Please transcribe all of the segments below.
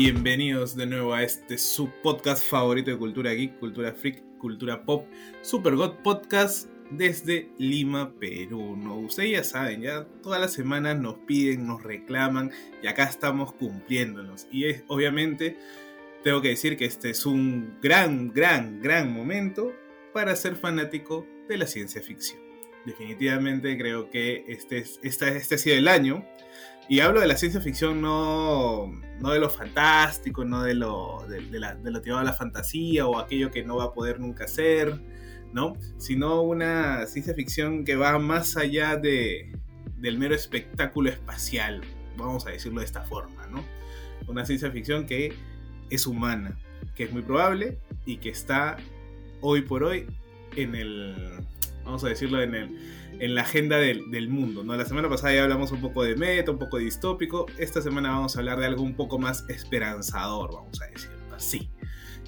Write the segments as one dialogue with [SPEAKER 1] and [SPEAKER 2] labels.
[SPEAKER 1] Bienvenidos de nuevo a este su podcast favorito de cultura geek, cultura freak, cultura pop, Super God Podcast desde Lima, Perú. ¿no? Ustedes ya saben, ya todas las semanas nos piden, nos reclaman y acá estamos cumpliéndonos. Y obviamente tengo que decir que este es un gran, gran, gran momento para ser fanático de la ciencia ficción. Definitivamente creo que este, es, este, este ha sido el año. Y hablo de la ciencia ficción no, no de lo fantástico, no de lo, de, la, lo tirado a la fantasía o aquello que no va a poder nunca ser, ¿no? Sino una ciencia ficción que va más allá de, del mero espectáculo espacial, vamos a decirlo de esta forma, ¿no? Una ciencia ficción que es humana, que es muy probable y que está hoy por hoy en el, vamos a decirlo, en, el, en la agenda del, del, mundo. ¿no? La semana pasada ya hablamos un poco de meta, un poco de distópico. Esta semana vamos a hablar de algo un poco más esperanzador, vamos a decirlo así.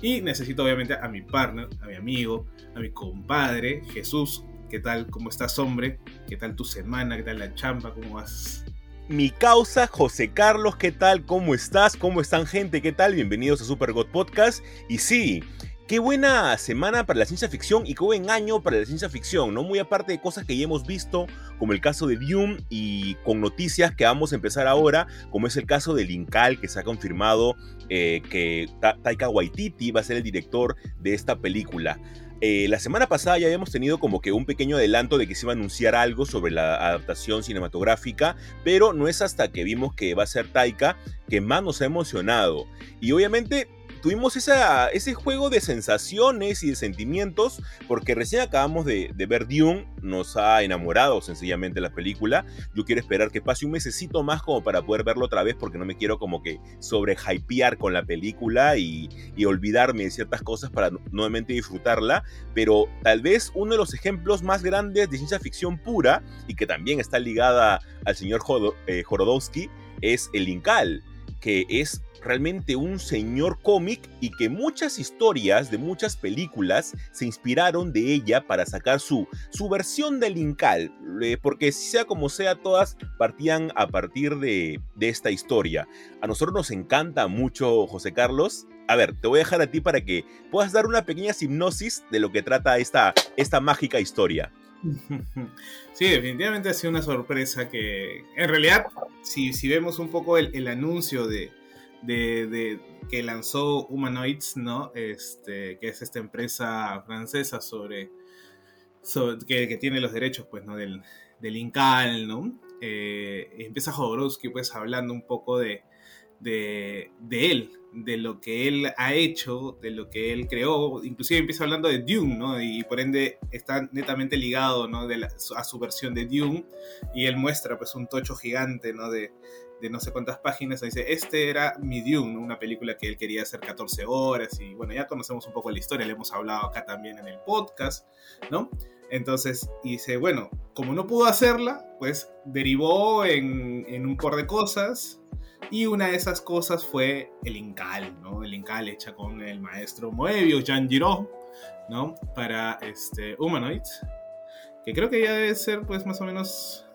[SPEAKER 1] Y necesito obviamente a mi partner, a mi amigo, a mi compadre, Jesús. ¿Qué tal? ¿Cómo estás, hombre? ¿Qué tal tu semana? ¿Qué tal la champa? ¿Cómo vas?
[SPEAKER 2] Mi causa, José Carlos, ¿qué tal? ¿Cómo estás? ¿Cómo están, gente? ¿Qué tal? Bienvenidos a Super God Podcast. Y sí, Qué buena semana para la ciencia ficción y qué buen año para la ciencia ficción, ¿no? Muy aparte de cosas que ya hemos visto, como el caso de Dune y con noticias que vamos a empezar ahora, como es el caso de Linkal, que se ha confirmado eh, que Ta Taika Waititi va a ser el director de esta película. Eh, la semana pasada ya habíamos tenido como que un pequeño adelanto de que se iba a anunciar algo sobre la adaptación cinematográfica, pero no es hasta que vimos que va a ser Taika que más nos ha emocionado. Y obviamente tuvimos ese juego de sensaciones y de sentimientos, porque recién acabamos de, de, ver Dune, nos ha enamorado sencillamente la película. Yo quiero esperar que pase un mesecito más como para poder verlo otra vez, porque no me quiero como que sobrehypear con la película y, y olvidarme de ciertas cosas para nuevamente disfrutarla. Pero tal vez uno de los ejemplos más grandes de ciencia ficción pura, y que también está ligada al señor eh, Jorodowski, es el Incal, que es realmente un señor cómic y que muchas historias de muchas películas se inspiraron de ella para sacar su, su versión del Incal, eh, porque sea como sea, todas partían a partir de, de esta historia. A nosotros nos encanta mucho José Carlos. A ver, te voy a dejar a ti para que puedas dar una pequeña hipnosis de lo que trata esta, esta mágica historia.
[SPEAKER 1] Sí, definitivamente ha sido una sorpresa que, en realidad, si, si vemos un poco el, el anuncio de, de, de, que lanzó Humanoids, ¿no? Este, que es esta empresa francesa sobre, sobre que, que, tiene los derechos, pues, ¿no? Del, del Incal, ¿no? Eh, empieza Jodorowsky, pues, hablando un poco de, de, de, él, de lo que él ha hecho, de lo que él creó, inclusive empieza hablando de Dune, ¿no? Y por ende está netamente ligado, ¿no? A su versión de Dune, y él muestra, pues, un tocho gigante, ¿no? De, no sé cuántas páginas, dice, este era mi Dune, una película que él quería hacer 14 horas y bueno, ya conocemos un poco la historia, le hemos hablado acá también en el podcast, ¿no? Entonces, dice, bueno, como no pudo hacerla, pues derivó en, en un por de cosas y una de esas cosas fue el Incal, ¿no? El Incal hecha con el maestro Moebius, Jean Giraud, ¿no? Para este, Humanoids, que creo que ya debe ser pues más o menos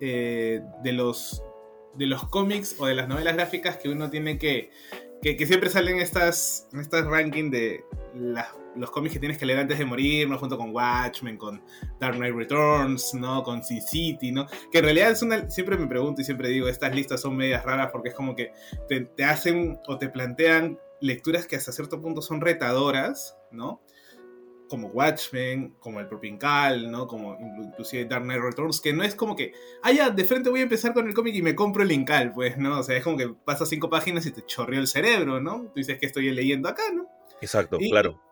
[SPEAKER 1] eh, de los de los cómics o de las novelas gráficas que uno tiene que. que, siempre salen estas, estas rankings de las, los cómics que tienes que leer antes de morir, ¿no? Junto con Watchmen, con Dark Knight Returns, ¿no? Con Sin City, ¿no? Que en realidad es una. Siempre me pregunto y siempre digo, estas listas son medias raras porque es como que te, te hacen o te plantean lecturas que hasta cierto punto son retadoras, ¿no? como Watchmen, como el propio Incal, ¿no? Como inclusive Dark Knight Returns, que no es como que, ah, ya, de frente voy a empezar con el cómic y me compro el Incal, pues, ¿no? O sea, es como que pasas cinco páginas y te chorreó el cerebro, ¿no? Tú dices que estoy leyendo acá, ¿no?
[SPEAKER 2] Exacto,
[SPEAKER 1] y,
[SPEAKER 2] claro.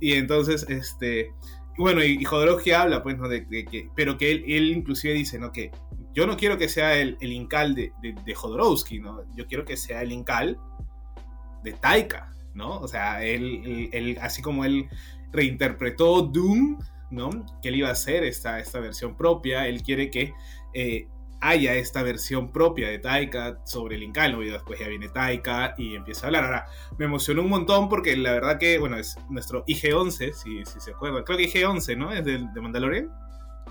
[SPEAKER 1] Y entonces, este, bueno, y, y Jodorowsky habla, pues, ¿no? De, que, pero que él, él, inclusive dice, ¿no? Que yo no quiero que sea el, el Incal de, de, de Jodorowsky, ¿no? Yo quiero que sea el Incal de Taika, ¿no? O sea, él, él, así como él reinterpretó Doom, ¿no? Que él iba a hacer esta, esta versión propia, él quiere que eh, haya esta versión propia de Taika sobre el Incal, ¿no? Y después ya viene Taika y empieza a hablar. Ahora, me emocionó un montón porque la verdad que, bueno, es nuestro IG-11, si, si, se acuerdan. Creo que IG-11, ¿no? Es de, de Mandalorian,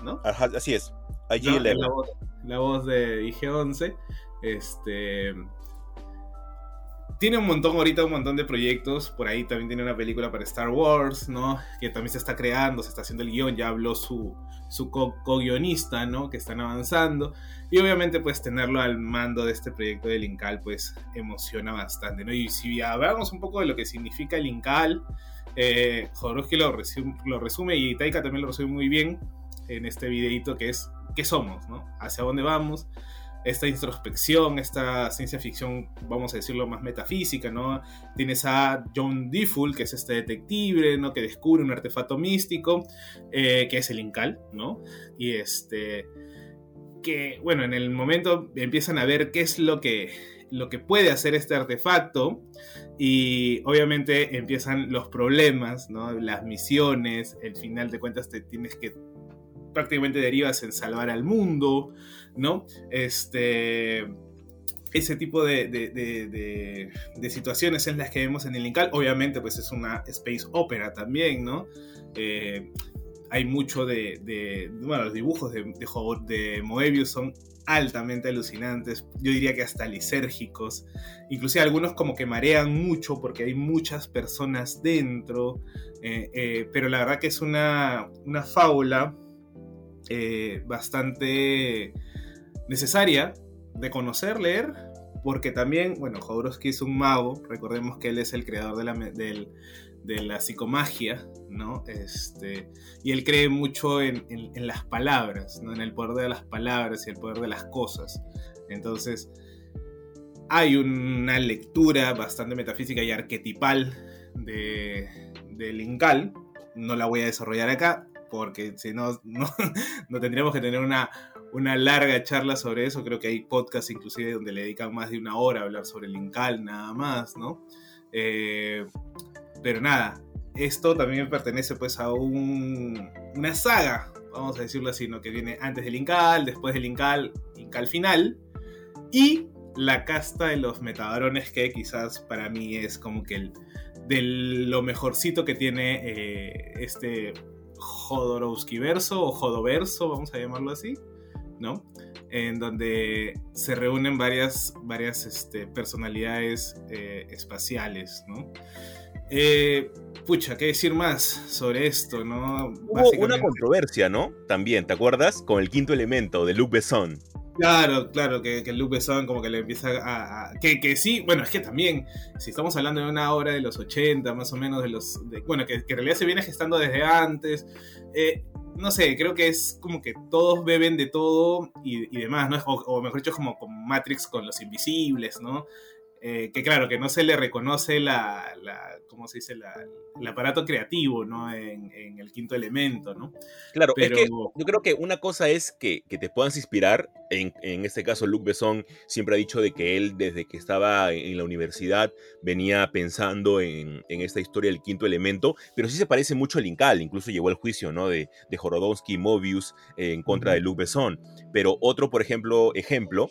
[SPEAKER 1] ¿no?
[SPEAKER 2] Ajá, así es.
[SPEAKER 1] Allí no, la, voz, la voz de IG-11. Este tiene un montón ahorita, un montón de proyectos. Por ahí también tiene una película para Star Wars, ¿no? Que también se está creando, se está haciendo el guion. Ya habló su, su co-guionista, ¿no? Que están avanzando. Y obviamente, pues tenerlo al mando de este proyecto del Incal, pues emociona bastante, ¿no? Y si hablamos un poco de lo que significa el Incal, eh, Jodorowsky lo, resume, lo resume y Taika también lo resume muy bien en este videito que es ¿qué somos? ¿no? ¿Hacia dónde vamos? Esta introspección, esta ciencia ficción, vamos a decirlo, más metafísica, ¿no? Tienes a John Difful, que es este detective, ¿no? Que descubre un artefacto místico, eh, que es el Incal, ¿no? Y este, que, bueno, en el momento empiezan a ver qué es lo que, lo que puede hacer este artefacto y obviamente empiezan los problemas, ¿no? Las misiones, el final de cuentas te tienes que prácticamente derivas en salvar al mundo, ¿no? Este, ese tipo de, de, situaciones en las que vemos en el Incal. Obviamente, pues es una space opera también, ¿no? Eh, hay mucho de, Bueno, los dibujos de, de, Moebius son altamente alucinantes, yo diría que hasta lisérgicos, inclusive algunos como que marean mucho porque hay muchas personas dentro, eh, eh, pero la verdad que es una, una fábula bastante necesaria de conocer, leer, porque también, bueno, Jodorowsky es un mago, recordemos que él es el creador de la, de la psicomagia, ¿no? Este, y él cree mucho en, en, las palabras, ¿no? En el poder de las palabras y el poder de las cosas. Entonces, hay una lectura bastante metafísica y arquetipal de, de Lingal, no la voy a desarrollar acá, porque si no, no, no tendríamos que tener una, una larga charla sobre eso. Creo que hay podcasts inclusive donde le dedican más de una hora a hablar sobre el Incal, nada más, ¿no? Eh, pero nada, esto también pertenece pues a un, una saga, vamos a decirlo así, ¿no? Que viene antes del Incal, después del Incal, Incal final, y la casta de los metadrones que quizás para mí es como que el, de lo mejorcito que tiene eh, este Jodorowsky verso o Jodoverso, vamos a llamarlo así. ¿No? En donde se reúnen varias, varias este, personalidades eh, espaciales, ¿no? Eh, pucha, ¿qué decir más sobre esto, no?
[SPEAKER 2] Hubo una controversia, ¿no? También, ¿te acuerdas? Con el quinto elemento de Luc Besson.
[SPEAKER 1] Claro, claro, que, que Luc Besson como que le empieza a... que, que, sí, bueno, es que también, si estamos hablando de una obra de los 80, más o menos de los... bueno, que, que, en realidad se viene gestando desde antes, eh, no sé, creo que es como que todos beben de todo y, demás, ¿no? O, o, mejor dicho, como con Matrix con los invisibles, ¿no? Eh, que claro, que no se le reconoce la, la ¿cómo se dice? La, el aparato creativo, ¿no? En, en, el quinto elemento, ¿no?
[SPEAKER 2] Claro, Pero... es que yo creo que una cosa es que, que te puedas inspirar, en, en, este caso Luc Besson siempre ha dicho de que él desde que estaba en la universidad venía pensando en, en esta historia del quinto elemento, pero sí se parece mucho al Incal, incluso llegó al juicio, ¿no? De, de Jorodowski y Mobius eh, en contra uh -huh. de Luc Besson. Pero otro, por ejemplo, ejemplo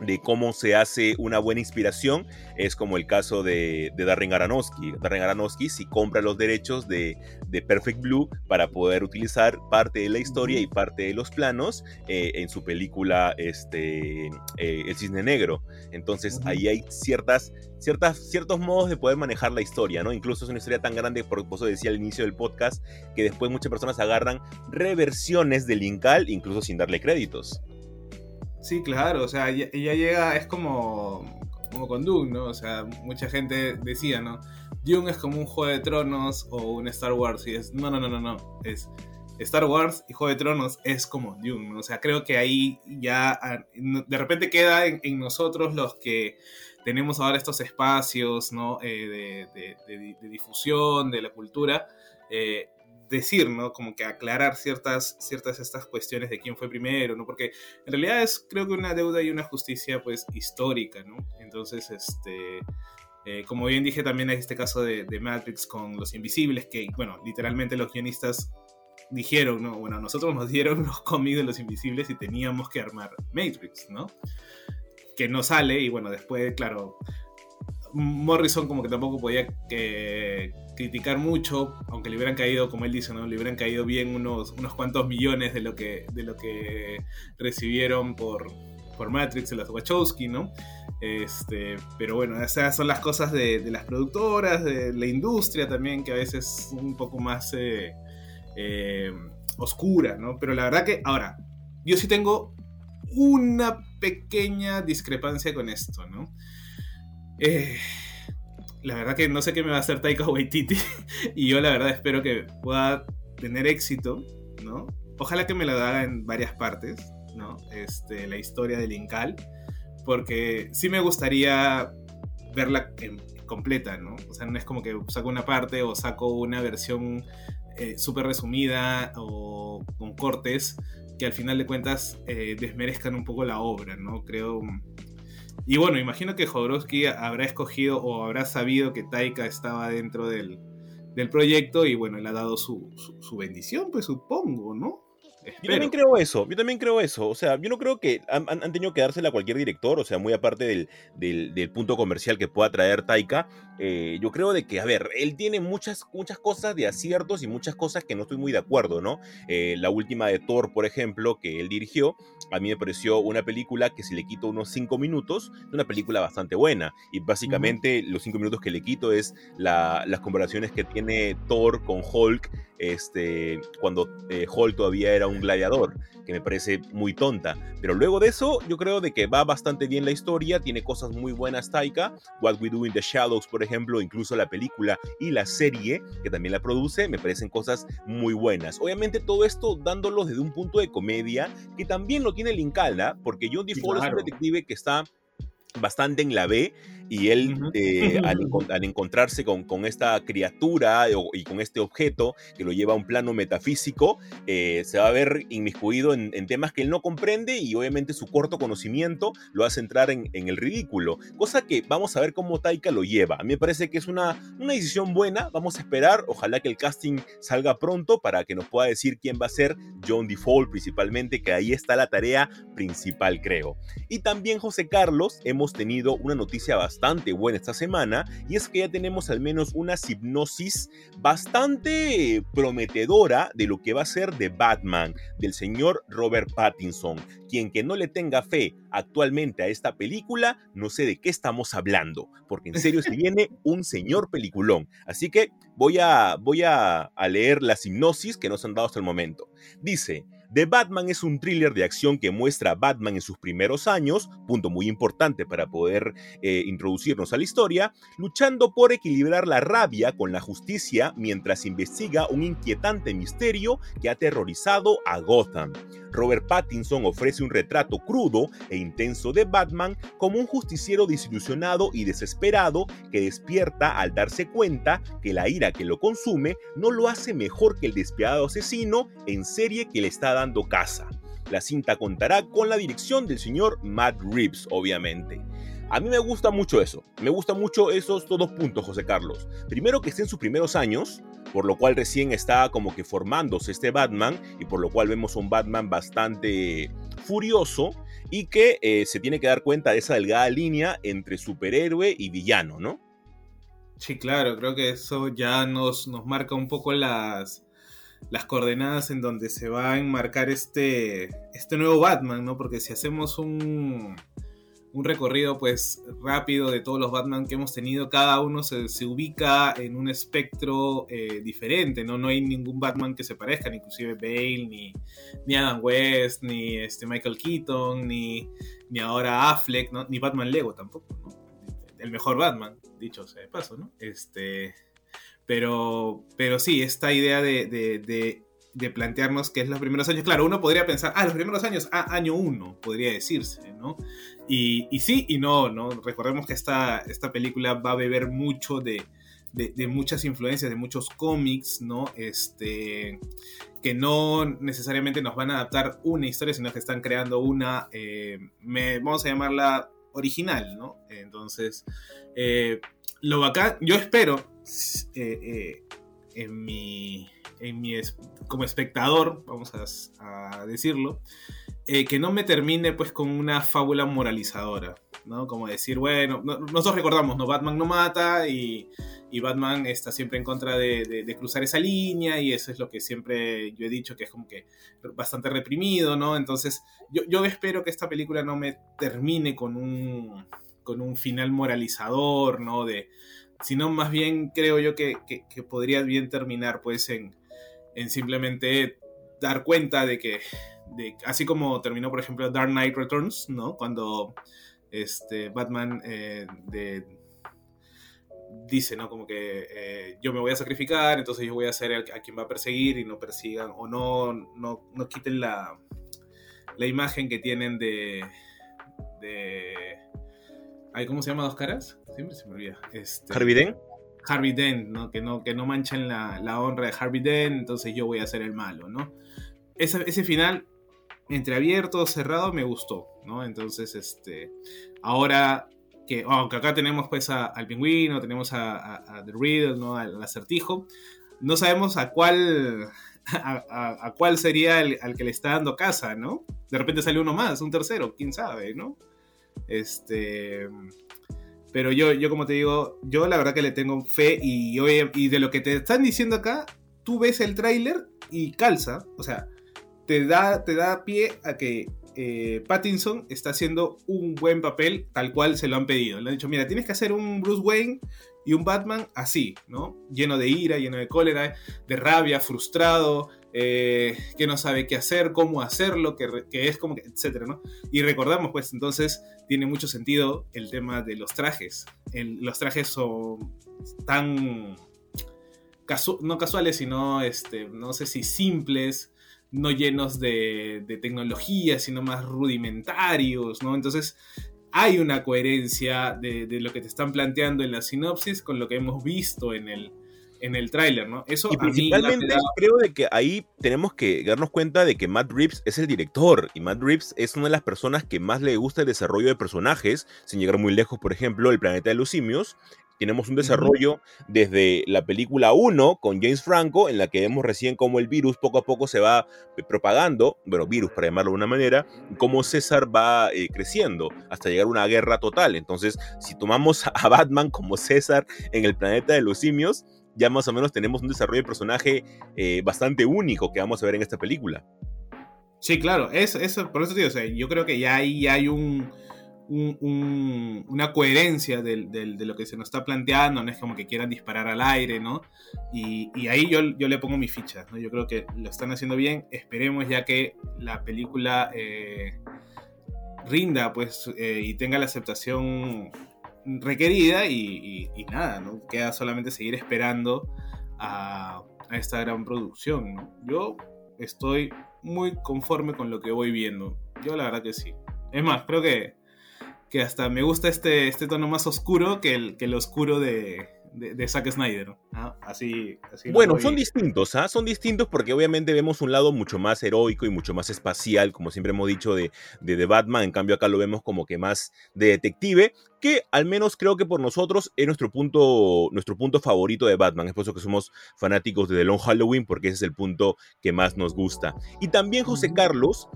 [SPEAKER 2] de cómo se hace una buena inspiración es como el caso de, de Darren Aronofsky. Darren Aronofsky si compra los derechos de, de, Perfect Blue para poder utilizar parte de la historia y parte de los planos eh, en su película este, eh, El Cisne Negro. Entonces uh -huh. ahí hay ciertas, ciertas, ciertos modos de poder manejar la historia, ¿no? Incluso es una historia tan grande, por eso decía al inicio del podcast, que después muchas personas agarran reversiones del Incal, incluso sin darle créditos.
[SPEAKER 1] Sí, claro, o sea, ya, llega, es como, como con Dune, ¿no? O sea, mucha gente decía, ¿no? Dune es como un Juego de Tronos o un Star Wars, y es, no, no, no, no, no, es Star Wars y Juego de Tronos es como Dune, ¿no? O sea, creo que ahí ya ah, de repente queda en, en nosotros los que tenemos ahora estos espacios, ¿no? Eh, de, de, de, de, difusión de la cultura, eh, decir, ¿no? Como que aclarar ciertas, ciertas estas cuestiones de quién fue primero, ¿no? Porque en realidad es creo que una deuda y una justicia pues histórica, ¿no? Entonces, este, Eh, como bien dije, también hay este caso de, de, Matrix con Los Invisibles, que, bueno, literalmente los guionistas dijeron, ¿no? Bueno, nosotros nos dieron los cómics de Los Invisibles y teníamos que armar Matrix, ¿no? Que no sale y, bueno, después, claro, Morrison como que tampoco podía criticar mucho, aunque le hubieran caído, como él dice, ¿no? Le hubieran caído bien unos, unos cuantos millones de lo que, de lo que recibieron por, por Matrix de las Wachowski, ¿no? Este, pero bueno, esas son las cosas de, las productoras, de la industria también, que a veces es un poco más eh, eh, oscura, ¿no? Pero la verdad que, ahora, yo sí tengo una pequeña discrepancia con esto, ¿no? Eh, la verdad que no sé qué me va a hacer Taika Waititi y yo la verdad espero que pueda tener éxito, ¿no? Ojalá que me lo haga en varias partes, ¿no? Este, la historia del Incal, porque sí me gustaría verla completa, ¿no? O sea, no es como que saco una parte o saco una versión eh, súper resumida o con cortes que al final de cuentas eh, desmerezcan un poco la obra, ¿no? Creo y bueno, imagino que Jodorowsky habrá escogido o habrá sabido que Taika estaba dentro del, proyecto y bueno, le ha dado su, su bendición, pues supongo, ¿no?
[SPEAKER 2] Yo también creo eso, yo también creo eso. O sea, yo no creo que han, tenido que dársela a cualquier director, o sea, muy aparte del, del, punto comercial que pueda traer Taika. Eh, yo creo de que, a ver, él tiene muchas, muchas cosas de aciertos y muchas cosas que no estoy muy de acuerdo, ¿no? Eh, la última de Thor, por ejemplo, que él dirigió, a mí me pareció una película que si le quito unos cinco minutos, es una película bastante buena. Y básicamente los cinco minutos que le quito es las comparaciones que tiene Thor con Hulk este, cuando eh, Hall todavía era un gladiador, que me parece muy tonta. Pero luego de eso, yo creo de que va bastante bien la historia, tiene cosas muy buenas Taika, What We Do in the Shadows, por ejemplo, incluso la película y la serie que también la produce, me parecen cosas muy buenas. Obviamente todo esto dándolo desde un punto de comedia, que también lo tiene Lincalda, porque John Default es un detective que está bastante en la B y él eh, al, encontrarse con, con esta criatura y con este objeto que lo lleva a un plano metafísico, eh, se va a ver inmiscuido en, temas que él no comprende y obviamente su corto conocimiento lo hace entrar en, en, el ridículo, cosa que vamos a ver cómo Taika lo lleva. A mí me parece que es una, una decisión buena, vamos a esperar, ojalá que el casting salga pronto para que nos pueda decir quién va a ser John Default principalmente, que ahí está la tarea principal creo. Y también José Carlos, hemos tenido una noticia bastante bastante buena esta semana y es que ya tenemos al menos una hipnosis bastante prometedora de lo que va a ser de Batman, del señor Robert Pattinson, quien que no le tenga fe actualmente a esta película, no sé de qué estamos hablando, porque en serio se viene un señor peliculón. Así que voy a, voy a, a leer las hipnosis que nos han dado hasta el momento. Dice, The Batman es un thriller de acción que muestra a Batman en sus primeros años, punto muy importante para poder eh, introducirnos a la historia, luchando por equilibrar la rabia con la justicia mientras investiga un inquietante misterio que ha aterrorizado a Gotham. Robert Pattinson ofrece un retrato crudo e intenso de Batman como un justiciero desilusionado y desesperado que despierta al darse cuenta que la ira que lo consume no lo hace mejor que el despiadado asesino en serie que le está dando caza. La cinta contará con la dirección del señor Matt Reeves, obviamente. A mí me gusta mucho eso. Me gusta mucho esos dos puntos, José Carlos. Primero que esté en sus primeros años, por lo cual recién está como que formándose este Batman y por lo cual vemos un Batman bastante furioso y que eh, se tiene que dar cuenta de esa delgada línea entre superhéroe y villano, ¿no?
[SPEAKER 1] Sí, claro, creo que eso ya nos, nos marca un poco las, las coordenadas en donde se va a enmarcar este, este nuevo Batman, ¿no? Porque si hacemos un, un recorrido pues rápido de todos los Batman que hemos tenido, cada uno se, ubica en un espectro eh, diferente, ¿no? No hay ningún Batman que se parezca, ni inclusive Bale, ni, ni Adam West, ni este Michael Keaton, ni, ni ahora Affleck, ¿no? Ni Batman Lego tampoco, ¿no? El mejor Batman, dicho sea de paso, ¿no? Este, pero, pero sí, esta idea de, de, de plantearnos que es los primeros años. Claro, uno podría pensar, ah, los primeros años, ah, año uno, podría decirse, ¿no? Y, sí y no, ¿no? Recordemos que esta, esta película va a beber mucho de, muchas influencias, de muchos cómics, ¿no? Este, que no necesariamente nos van a adaptar una historia, sino que están creando una, eh, vamos a llamarla original, ¿no? Entonces, eh, lo bacán, yo espero, eh, eh, en mi, en mi como espectador, vamos a, decirlo, eh, que no me termine pues con una fábula moralizadora, ¿no? Como decir, bueno, nosotros recordamos, ¿no? Batman no mata y, y Batman está siempre en contra de, cruzar esa línea y eso es lo que siempre yo he dicho, que es como que bastante reprimido, ¿no? Entonces, yo, yo espero que esta película no me termine con un, con un final moralizador, ¿no? De, sino más bien creo yo que, podría bien terminar pues en, simplemente dar cuenta de que, de, así como terminó por ejemplo Dark Knight Returns, ¿no? Cuando este, Batman eh, dice, ¿no? Como que eh, yo me voy a sacrificar, entonces yo voy a ser a quien va a perseguir y no persigan o no, no, no quiten la, la imagen que tienen de... de ¿Cómo se llama dos caras? Siempre se me olvida.
[SPEAKER 2] Este, Harvey Dent.
[SPEAKER 1] Harvey Dent, ¿no? Que no, que no manchen la, la, honra de Harvey Dent, entonces yo voy a ser el malo, ¿no? Ese, ese final, entreabierto, cerrado, me gustó, ¿no? Entonces, este, ahora que, aunque acá tenemos pues al pingüino, tenemos a, The Riddle, ¿no? Al, acertijo, no sabemos a cuál, a, cuál sería el, al que le está dando casa, ¿no? De repente sale uno más, un tercero, quién sabe, ¿no? Este. Pero yo, yo como te digo, yo la verdad que le tengo fe y, y de lo que te están diciendo acá, tú ves el tráiler y calza, o sea, te da, te da pie a que eh, Pattinson está haciendo un buen papel tal cual se lo han pedido. Le han dicho, mira, tienes que hacer un Bruce Wayne y un Batman así, ¿no? Lleno de ira, lleno de cólera, de rabia, frustrado, eh, que no sabe qué hacer, cómo hacerlo, que, es como que, etcétera, ¿no? Y recordamos, pues entonces tiene mucho sentido el tema de los trajes. los trajes son tan, no casuales, sino, este, no sé si simples, no llenos de, de tecnología, sino más rudimentarios, ¿no? Entonces hay una coherencia de, de, lo que te están planteando en la sinopsis con lo que hemos visto en el, en el tráiler, ¿no?
[SPEAKER 2] Eso y principalmente creo de que ahí tenemos que darnos cuenta de que Matt Reeves es el director y Matt Reeves es una de las personas que más le gusta el desarrollo de personajes, sin llegar muy lejos, por ejemplo, el planeta de los simios. Tenemos un desarrollo desde la película 1 con James Franco, en la que vemos recién cómo el virus poco a poco se va propagando, bueno, virus para llamarlo de una manera, cómo César va eh, creciendo hasta llegar a una guerra total. Entonces, si tomamos a Batman como César en el planeta de los simios, ya más o menos tenemos un desarrollo de personaje eh, bastante único que vamos a ver en esta película.
[SPEAKER 1] Sí, claro, eso, eso, por eso digo, yo creo que ya ahí hay un, una coherencia de, lo que se nos está planteando, no es como que quieran disparar al aire, ¿no? Y, ahí yo, yo, le pongo mi ficha, ¿no? Yo creo que lo están haciendo bien, esperemos ya que la película eh, rinda, pues, eh, y tenga la aceptación requerida y, nada, ¿no? Queda solamente seguir esperando a, esta gran producción, Yo estoy muy conforme con lo que voy viendo. Yo la verdad que sí. Es más, creo que, que hasta me gusta este, este tono más oscuro que el, que el oscuro de, de, Zack Snyder. Así,
[SPEAKER 2] Bueno, son distintos, ¿ah? Son distintos porque obviamente vemos un lado mucho más heroico y mucho más espacial, como siempre hemos dicho, de, de, Batman. En cambio, acá lo vemos como que más de detective, que al menos creo que por nosotros es nuestro punto, nuestro punto favorito de Batman. Es por eso que somos fanáticos de The Long Halloween, porque ese es el punto que más nos gusta. Y también José Carlos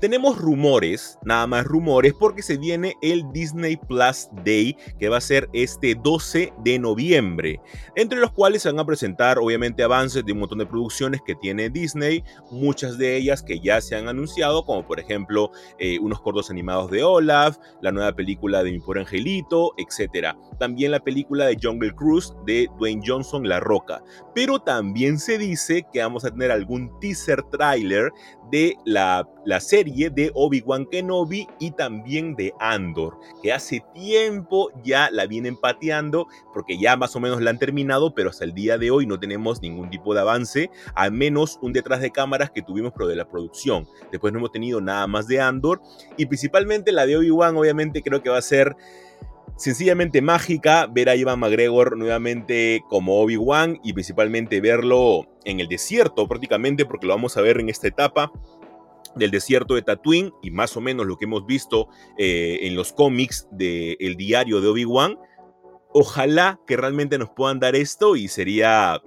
[SPEAKER 2] tenemos rumores, nada más rumores, porque se viene el Disney Plus Day, que va a ser este 12 de noviembre, entre los cuales se van a presentar obviamente avances de un montón de producciones que tiene Disney, muchas de ellas que ya se han anunciado, como por ejemplo eh, unos cortos animados de Olaf, la nueva película de Mi Pobre Angelito, etc. También la película de Jungle Cruise de Dwayne Johnson, La Roca. Pero también se dice que vamos a tener algún teaser trailer de la, la serie de Obi-Wan Kenobi y también de Andor, que hace tiempo ya la vienen pateando porque ya más o menos la han terminado, pero hasta el día de hoy no tenemos ningún tipo de avance, al menos un detrás de cámaras que tuvimos pero de la producción. Después no hemos tenido nada más de Andor y principalmente la de Obi-Wan obviamente creo que va a ser sencillamente mágica ver a Ivan McGregor nuevamente como Obi-Wan y principalmente verlo en el desierto prácticamente porque lo vamos a ver en esta etapa del desierto de Tatooine y más o menos lo que hemos visto eh, en los cómics del diario de Obi-Wan ojalá que realmente nos puedan dar esto y sería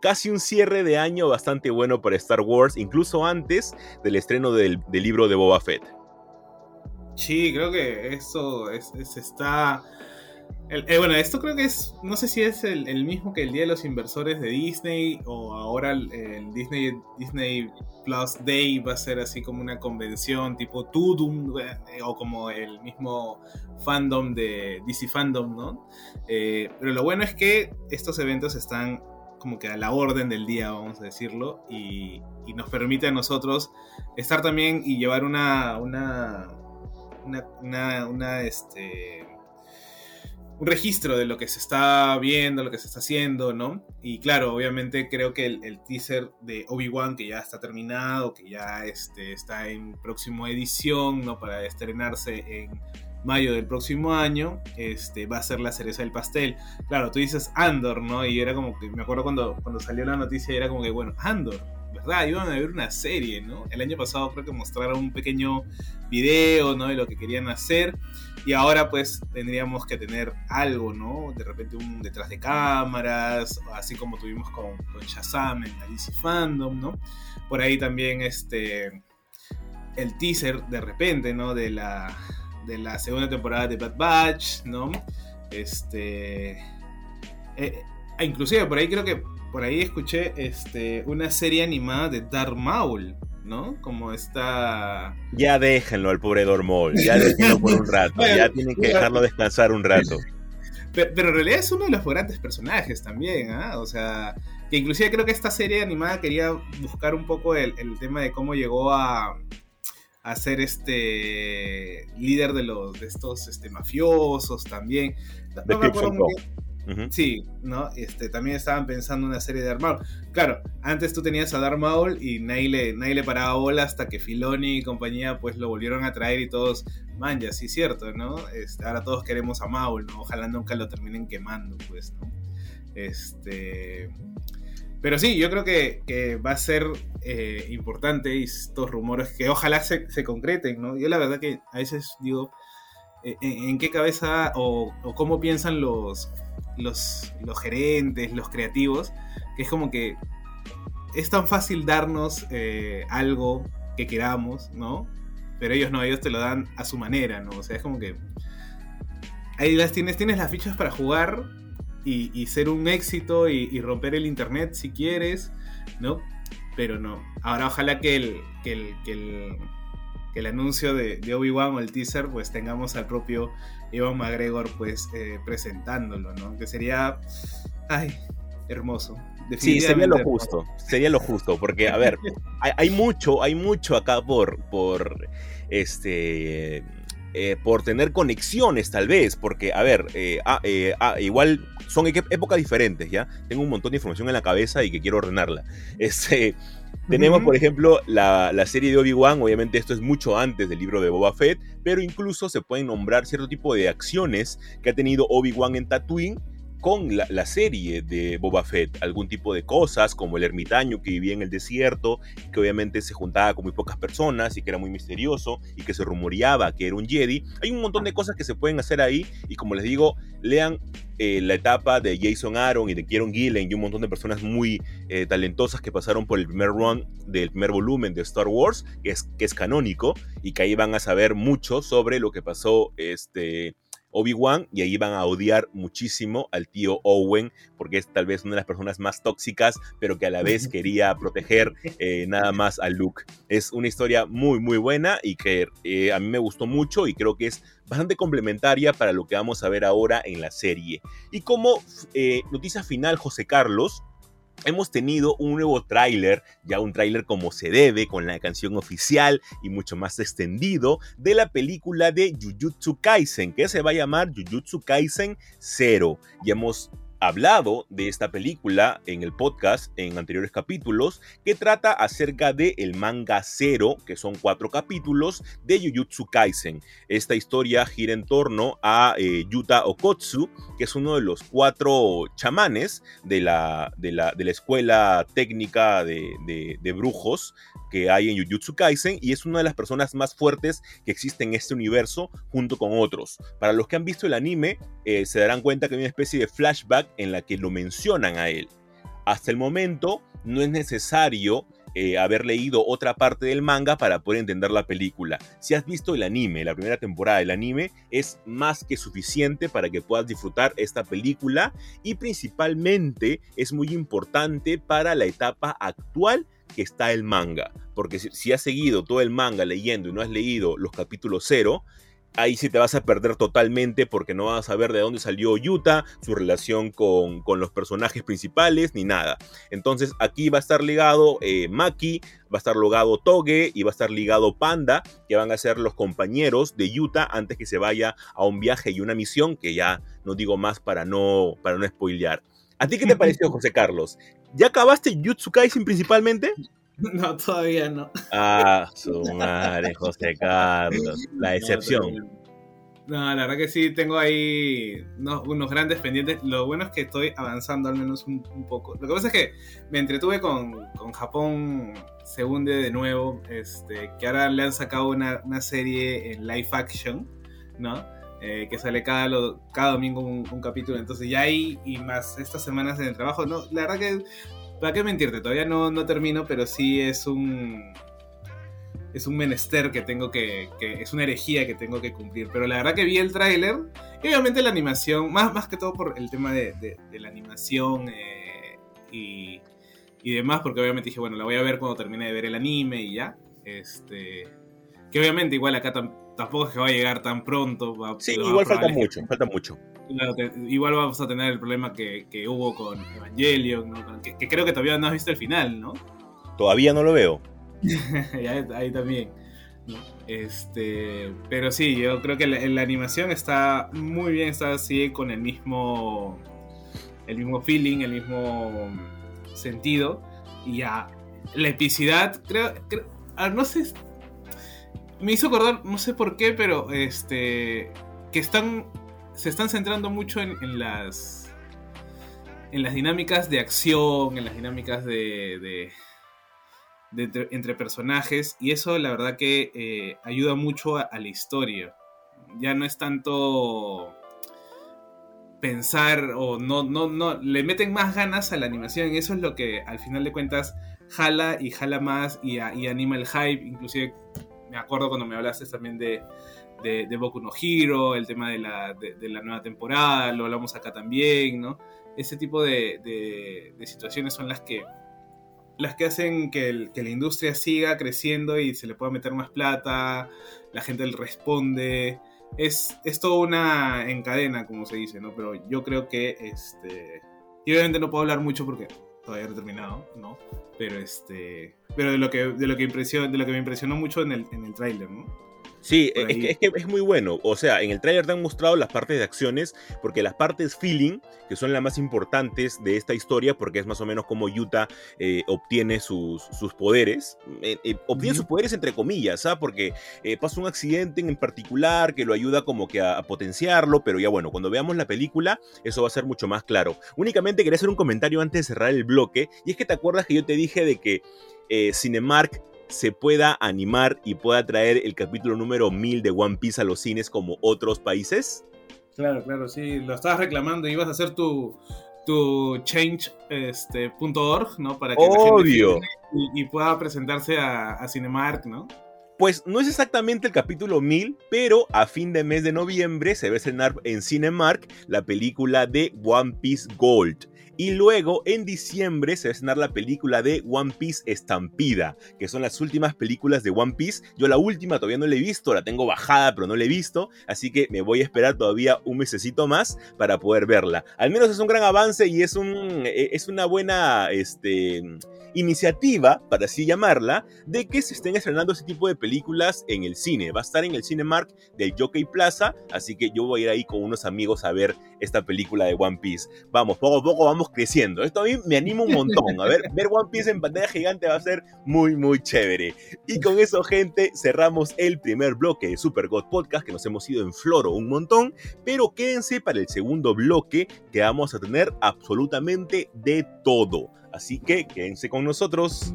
[SPEAKER 2] casi un cierre de año bastante bueno para Star Wars, incluso antes del estreno del, libro de Boba Fett.
[SPEAKER 1] Sí, creo que eso está eh, bueno, esto creo que es, no sé si es el, mismo que el Día de los Inversores de Disney o ahora el, Disney, Disney Plus Day va a ser así como una convención tipo Tudum eh, o como el mismo fandom de DC Fandom, ¿no? Eh, pero lo bueno es que estos eventos están como que a la orden del día, vamos a decirlo, y, nos permite a nosotros estar también y llevar una, una, una, una, una este un registro de lo que se está viendo, lo que se está haciendo, ¿no? Y claro, obviamente creo que el, teaser de Obi-Wan, que ya está terminado, que ya este, está en próxima edición, ¿no? Para estrenarse en mayo del próximo año, este, va a ser la cereza del pastel. Claro, tú dices Andor, ¿no? Y era como que, me acuerdo cuando, cuando salió la noticia, era como que, bueno, Andor, ¿verdad? Iban a ver una serie, ¿no? El año pasado creo que mostraron un pequeño video, ¿no? De lo que querían hacer. Y ahora pues tendríamos que tener algo, ¿no? De repente un detrás de cámaras, así como tuvimos con, con Shazam en la DC Fandom, ¿no? Por ahí también este el teaser de repente, ¿no? De la, de la segunda temporada de Bad Batch, ¿no? Este... Eh, inclusive por ahí creo que por ahí escuché este, una serie animada de Darth Maul, ¿no? Como está...
[SPEAKER 2] Ya déjenlo al pobre Darth Maul, ya déjenlo por un rato, ya tienen que dejarlo descansar un rato.
[SPEAKER 1] Pero, en realidad es uno de los grandes personajes también, ¿ah? O sea, que inclusive creo que esta serie animada quería buscar un poco el, tema de cómo llegó a, a ser este líder de los de estos este, mafiosos también. No, me acuerdo muy bien. Sí, ¿no? Este, también estaban pensando una serie de Darth Maul. Claro, antes tú tenías a Darth Maul y nadie le, nadie le paraba bola hasta que Filoni y compañía pues lo volvieron a traer y todos, man, ya sí, cierto, ¿no? Este, ahora todos queremos a Maul, ¿no? Ojalá nunca lo terminen quemando, pues, ¿no? Este... Pero sí, yo creo que, va a ser eh, importante estos rumores que ojalá se, se concreten, ¿no? Yo la verdad que a veces digo, eh, ¿en, qué cabeza o, o cómo piensan los los, los gerentes, los creativos, que es como que es tan fácil darnos eh, algo que queramos, ¿no? Pero ellos no, ellos te lo dan a su manera, ¿no? O sea, es como que ahí las tienes, tienes las fichas para jugar y, ser un éxito y, romper el internet si quieres, ¿no? Pero no. Ahora ojalá que el, que el, que el, el anuncio de, de Obi-Wan o el teaser, pues tengamos al propio Ivan McGregor pues eh, presentándolo, ¿no? Que sería, ay, hermoso.
[SPEAKER 2] Sí, sería lo justo, sería lo justo, porque a ver, hay, mucho, hay mucho acá por, por, este, eh, por tener conexiones tal vez, porque a ver, eh, ah, ah, igual son épocas diferentes, ¿ya? Tengo un montón de información en la cabeza y que quiero ordenarla. Este, tenemos, por ejemplo, la, serie de Obi-Wan, obviamente esto es mucho antes del libro de Boba Fett, pero incluso se pueden nombrar cierto tipo de acciones que ha tenido Obi-Wan en Tatooine con la, serie de Boba Fett, algún tipo de cosas como el ermitaño que vivía en el desierto, que obviamente se juntaba con muy pocas personas y que era muy misterioso y que se rumoreaba que era un Jedi. Hay un montón de cosas que se pueden hacer ahí y como les digo, lean eh, la etapa de Jason Aaron y de Kieron Gillen y un montón de personas muy eh, talentosas que pasaron por el primer run del primer volumen de Star Wars, que es, que es canónico y que ahí van a saber mucho sobre lo que pasó este Obi-Wan y ahí van a odiar muchísimo al tío Owen porque es tal vez una de las personas más tóxicas pero que a la vez quería proteger eh, nada más a Luke. Es una historia muy muy buena y que eh, a mí me gustó mucho y creo que es bastante complementaria para lo que vamos a ver ahora en la serie. Y como eh, noticia final, José Carlos, hemos tenido un nuevo tráiler, ya un tráiler como se debe, con la canción oficial y mucho más extendido de la película de Jujutsu Kaisen, que se va a llamar Jujutsu Kaisen 0. Y hemos hablado de esta película en el podcast en anteriores capítulos que trata acerca de el manga Zero, que son cuatro capítulos de Jujutsu Kaisen. Esta historia gira en torno a eh, Yuta Okotsu, que es uno de los cuatro chamanes de la, de la, de la escuela técnica de, de, brujos que hay en Jujutsu Kaisen y es una de las personas más fuertes que existe en este universo junto con otros. Para los que han visto el anime, eh, se darán cuenta que hay una especie de flashback en la que lo mencionan a él. Hasta el momento no es necesario eh, haber leído otra parte del manga para poder entender la película. Si has visto el anime, la primera temporada del anime, es más que suficiente para que puedas disfrutar esta película y principalmente es muy importante para la etapa actual que está el manga. Porque si, si has seguido todo el manga leyendo y no has leído los capítulos cero, ahí sí te vas a perder totalmente porque no vas a saber de dónde salió Yuta, su relación con, los personajes principales, ni nada. Entonces aquí va a estar ligado eh, Maki, va a estar ligado Toge y va a estar ligado Panda, que van a ser los compañeros de Yuta antes que se vaya a un viaje y una misión, que ya no digo más para no, para no spoilear. ¿A ti qué te pareció, José Carlos? ¿Ya acabaste Jutsu Kaisen principalmente?
[SPEAKER 1] No, todavía no.
[SPEAKER 2] Ah, su madre, José Carlos. La excepción.
[SPEAKER 1] No, la verdad que sí, tengo ahí unos, grandes pendientes. Lo bueno es que estoy avanzando al menos un, poco. Lo que pasa es que me entretuve con, con Japón se hunde de nuevo, este, que ahora le han sacado una, una serie en live action, ¿no? Eh, que sale cada, cada domingo un, capítulo. Entonces ya hay, y más estas semanas en el trabajo, no, la verdad que ¿Para qué mentirte? Todavía no, no termino, pero sí es un. Es un menester que tengo que, Es una herejía que tengo que cumplir. Pero la verdad que vi el tráiler. Y obviamente la animación. Más, más que todo por el tema de, la animación eh, y, y demás. Porque obviamente dije, bueno, la voy a ver cuando termine de ver el anime y ya. Este. Que obviamente igual acá tampoco es que va a llegar tan pronto.
[SPEAKER 2] sí, igual falta mucho, falta mucho
[SPEAKER 1] igual vamos a tener el problema que, hubo con Evangelion, que, creo que todavía no has visto el final, ¿no?
[SPEAKER 2] Todavía no lo veo.
[SPEAKER 1] ahí, también. Este, pero sí, yo creo que la, animación está muy bien, está así con el mismo, el mismo feeling, el mismo sentido. Y ya, la epicidad, creo, no sé, me hizo acordar, no sé por qué, pero este, que están se están centrando mucho en, las en las dinámicas de acción, en las dinámicas de, entre, personajes y eso la verdad que eh, ayuda mucho a, la historia. Ya no es tanto pensar o no, no, no, le meten más ganas a la animación eso es lo que al final de cuentas jala y jala más y anima el hype, inclusive me acuerdo cuando me hablaste también de, de, Boku no Hero, el tema de la, de, la, nueva temporada, lo hablamos acá también, ¿no? Ese tipo de, situaciones son las que, las que hacen que, la industria siga creciendo y se le pueda meter más plata, la gente le responde. Es, es todo una encadena, como se dice, ¿no? Pero yo creo que, este... Y obviamente no puedo hablar mucho porque todavía no he terminado, ¿no? Pero este... Pero de lo que, de lo que, impresionó, de lo que me impresionó mucho en el, en el tráiler, ¿no?
[SPEAKER 2] Sí, es que, es que, es muy bueno. O sea, en el trailer te han mostrado las partes de acciones, porque las partes feeling, que son las más importantes de esta historia, porque es más o menos como Yuta eh, obtiene sus, sus poderes. Eh, eh, obtiene sus poderes entre comillas, ¿sabes? ¿ah? Porque pasa un accidente en particular que lo ayuda como que a, a, potenciarlo, pero ya bueno, cuando veamos la película, eso va a ser mucho más claro. Únicamente quería hacer un comentario antes de cerrar el bloque, y es que te acuerdas que yo te dije de que Cinemark se pueda animar y pueda traer el capítulo número 1000 de One Piece a los cines como otros países?
[SPEAKER 1] Claro, claro, sí, lo estabas reclamando, ibas a hacer tu, tu change.org, este, ¿no? Para que
[SPEAKER 2] Obvio.
[SPEAKER 1] y, pueda presentarse a, a Cinemark, ¿no?
[SPEAKER 2] Pues no es exactamente el capítulo 1000, pero a fin de mes de noviembre se va a estrenar en Cinemark la película de One Piece Gold. Y luego en diciembre se va a estrenar la película de One Piece Estampida, que son las últimas películas de One Piece. Yo la última todavía no la he visto, la tengo bajada, pero no la he visto, así que me voy a esperar todavía un mesecito más para poder verla. Al menos es un gran avance y es, un, e, es una buena este, iniciativa, para así llamarla, de que se estén estrenando ese tipo de películas en el cine. Va a estar en el Cinemark del Jockey Plaza, así que yo voy a ir ahí con unos amigos a ver esta película de One Piece. Vamos, poco a poco vamos creciendo. Esto a mí me anima un montón. A ver, ver One Piece en pantalla gigante va a ser muy, muy chévere. Y con eso, gente, cerramos el primer bloque de Super God Podcast, que nos hemos ido en floro un montón. Pero quédense para el segundo bloque, que vamos a tener absolutamente de todo. Así que quédense con nosotros.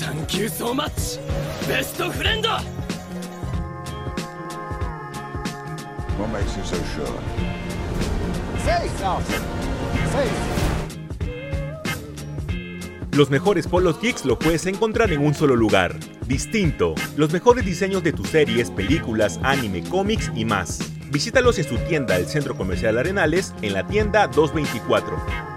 [SPEAKER 3] Thank you so much, best friend!
[SPEAKER 4] What makes you so sure?
[SPEAKER 2] Los mejores polos geeks los puedes encontrar en un solo lugar. Distinto. Los mejores diseños de tus series, películas, anime, cómics y más. Visítalos en su tienda del Centro Comercial Arenales en la tienda 224.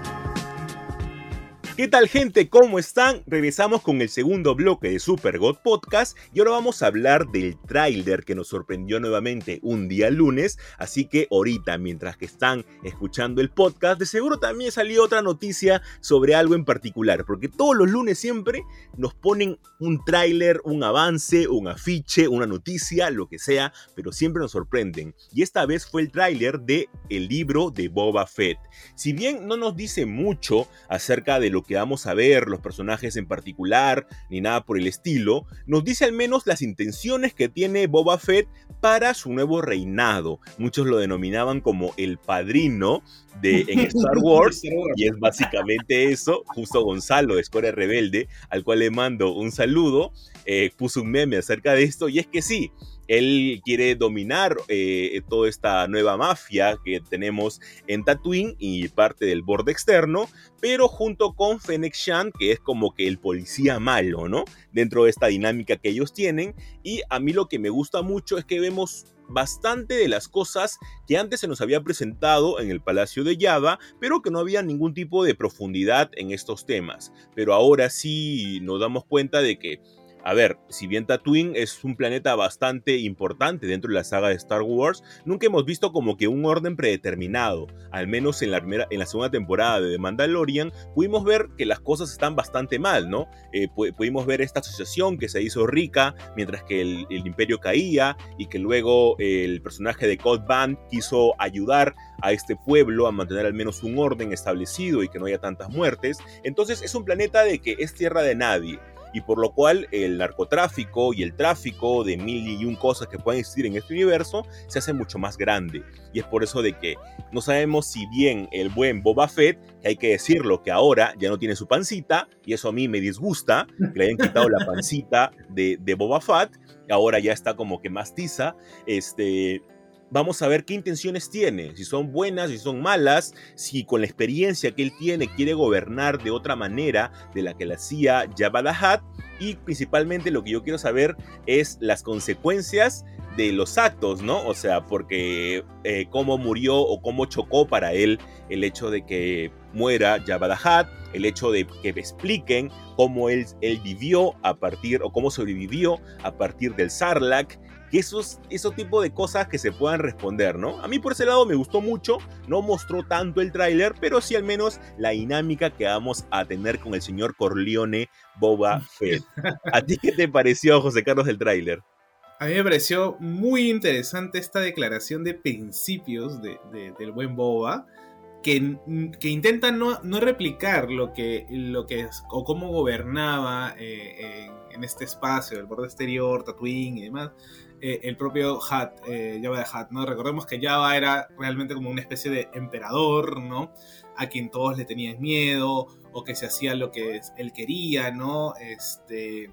[SPEAKER 2] ¿Qué tal gente? ¿Cómo están? Regresamos con el segundo bloque de Super God Podcast y ahora vamos a hablar del tráiler que nos sorprendió nuevamente un día lunes, así que ahorita mientras que están escuchando el podcast, de seguro también salió otra noticia sobre algo en particular, porque todos los lunes siempre nos ponen un tráiler, un avance, un afiche, una noticia, lo que sea, pero siempre nos sorprenden. Y esta vez fue el tráiler de el libro de Boba Fett. Si bien no nos dice mucho acerca de lo que vamos a ver, los personajes en particular, ni nada por el estilo, nos dice al menos las intenciones que tiene Boba Fett para su nuevo reinado. Muchos lo denominaban como el padrino de, en Star Wars, y es básicamente eso. Justo Gonzalo, de Rebelde, al cual le mando un saludo, eh, puso un meme acerca de esto, y es que sí, él quiere dominar eh, toda esta nueva mafia que tenemos en Tatooine y parte del borde externo, pero junto con Fennec Shan, que es como que el policía malo, ¿no? Dentro de esta dinámica que ellos tienen. Y a mí lo que me gusta mucho es que vemos bastante de las cosas que antes se nos había presentado en el Palacio de Java, pero que no había ningún tipo de profundidad en estos temas. Pero ahora sí nos damos cuenta de que a ver, si bien Tatooine es un planeta bastante importante dentro de la saga de Star Wars, nunca hemos visto como que un orden predeterminado. Al menos en la, primera, segunda temporada de The Mandalorian pudimos ver que las cosas están bastante mal, ¿no? Eh, pudimos ver esta asociación que se hizo rica mientras que el, imperio caía y que luego el personaje de Cold Band quiso ayudar a este pueblo a mantener al menos un orden establecido y que no haya tantas muertes. Entonces es un planeta de que es tierra de nadie y por lo cual el narcotráfico y el tráfico de mil y un cosas que pueden existir en este universo se hace mucho más grande. Y es por eso de que no sabemos si bien el buen Boba Fett, que hay que decirlo que ahora ya no tiene su pancita, y eso a mí me disgusta, que le hayan quitado la pancita de, de Boba Fett, ahora ya está como que más tiza, este, vamos a ver qué intenciones tiene, si son buenas, si son malas, si con la experiencia que él tiene quiere gobernar de otra manera de la que la hacía Jabba the y principalmente lo que yo quiero saber es las consecuencias de los actos, ¿no? O sea, porque eh, cómo murió o cómo chocó para él el hecho de que muera Jabba the el hecho de que expliquen cómo él, él vivió a partir o cómo sobrevivió a partir del Sarlacc, que esos, esos tipos de cosas que se puedan responder, ¿no? A mí por ese lado me gustó mucho, no mostró tanto el tráiler, pero sí al menos la dinámica que vamos a tener con el señor Corleone Boba Fett. ¿A ti qué te pareció, José Carlos, el tráiler?
[SPEAKER 1] A mí me pareció muy interesante esta declaración de principios del buen Boba. Que, que, intenta no, replicar lo que, lo que o cómo gobernaba eh, en, en, este espacio, el borde exterior, Tatooine y demás, eh, el propio Hat, eh, Java de Hat, ¿no? Recordemos que Java era realmente como una especie de emperador, ¿no? A quien todos le tenían miedo o que se hacía lo que él quería, ¿no? Este,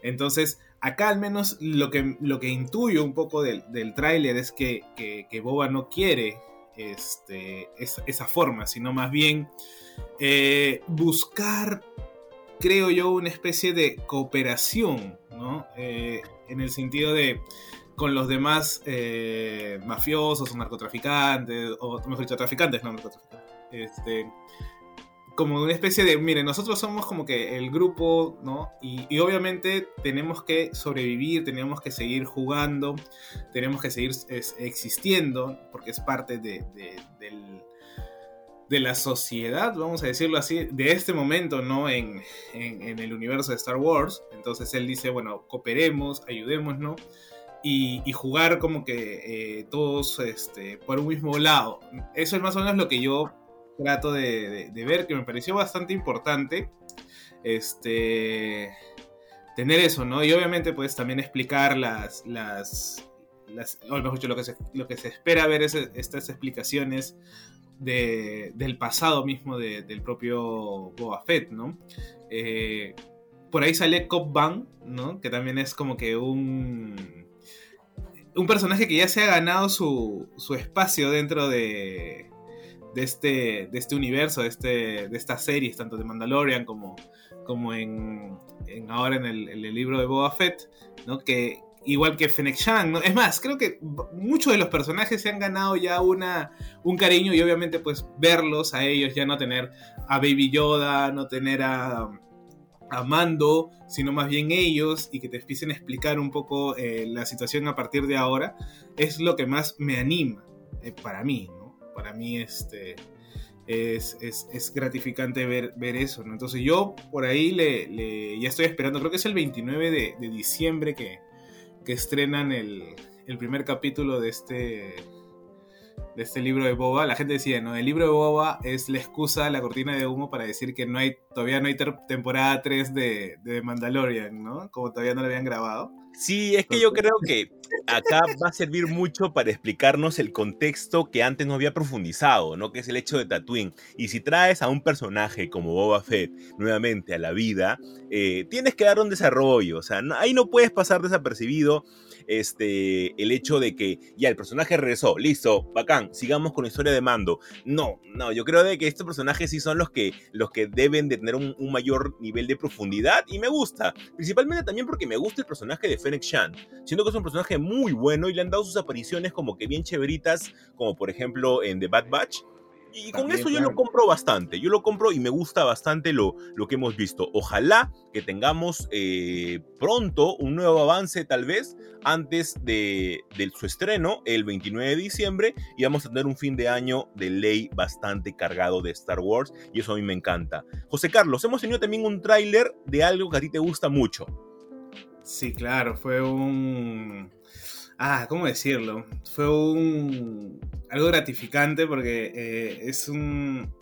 [SPEAKER 1] entonces, acá al menos lo que, lo que intuyo un poco del, del tráiler es que, que, Boba no quiere este, esa, forma, sino más bien eh, buscar, creo yo, una especie de cooperación, ¿no? En el sentido de con los demás eh, mafiosos o narcotraficantes, o mejor dicho, traficantes, no narcotraficantes. Este, como una especie de, mire, nosotros somos como que el grupo, ¿no? Y, obviamente tenemos que sobrevivir, tenemos que seguir jugando, tenemos que seguir existiendo, porque es parte de, de la sociedad, vamos a decirlo así, de este momento, ¿no? En, el universo de Star Wars. Entonces él dice, bueno, cooperemos, ayudémonos, y, y jugar como que eh, todos este, por un mismo lado. Eso es más o menos lo que yo trato de, ver, que me pareció bastante importante. Este. Tener eso, ¿no? Y obviamente, pues también explicar las. las mejor dicho, lo que se, lo que se espera ver es estas explicaciones del pasado mismo del propio Boba Fett, ¿no? Eh, por ahí sale Cop Bang, ¿no? Que también es como que un. Un personaje que ya se ha ganado su, su espacio dentro de, de, este, de este universo, de, este, de estas series, tanto de Mandalorian como, como en, en ahora en el, el libro de Boba Fett, ¿no? Que, igual que Fennec Shang, ¿no? Es más, creo que muchos de los personajes se han ganado ya una, un cariño y obviamente pues verlos a ellos, ya no tener a Baby Yoda, no tener a, a Mando, sino más bien ellos y que te empiecen a explicar un poco eh, la situación a partir de ahora, es lo que más me anima eh, para mí, ¿no? Para mí este... Es, es, es, gratificante ver, ver eso, ¿no? Entonces yo por ahí le, le, ya estoy esperando, creo que es el 29 de, de diciembre que, que estrenan el, el, primer capítulo de este, de este libro de Boba. La gente decía, ¿no? El libro de Boba es la excusa, la cortina de humo para decir que no hay, todavía no hay temporada 3 de, de Mandalorian, ¿no? Como todavía no lo habían grabado.
[SPEAKER 2] Sí, es que yo creo que acá va a servir mucho para explicarnos el contexto que antes no había profundizado, ¿no? Que es el hecho de Tatooine. Y si traes a un personaje como Boba Fett nuevamente a la vida, eh, tienes que dar un desarrollo. O sea, ahí no puedes pasar desapercibido este, el hecho de que ya el personaje regresó, listo, bacán, sigamos con la historia de Mando. No, no, yo creo de que estos personajes sí son los que, los que deben de tener un, un mayor nivel de profundidad y me gusta, principalmente también porque me gusta el personaje de Fennec Shan, siento que es un personaje muy bueno y le han dado sus apariciones como que bien chéveritas, como por ejemplo en The Bad Batch, y con También, eso yo claro. lo compro bastante. Yo lo compro y me gusta bastante lo, lo que hemos visto. Ojalá que tengamos eh, pronto un nuevo avance, tal vez, antes de, de, su estreno, el 29 de diciembre. Y vamos a tener un fin de año de ley bastante cargado de Star Wars. Y eso a mí me encanta. José Carlos, hemos tenido también un tráiler de algo que a ti te gusta mucho.
[SPEAKER 1] Sí, claro, fue un ah, ¿cómo decirlo? Fue un algo gratificante porque eh, es un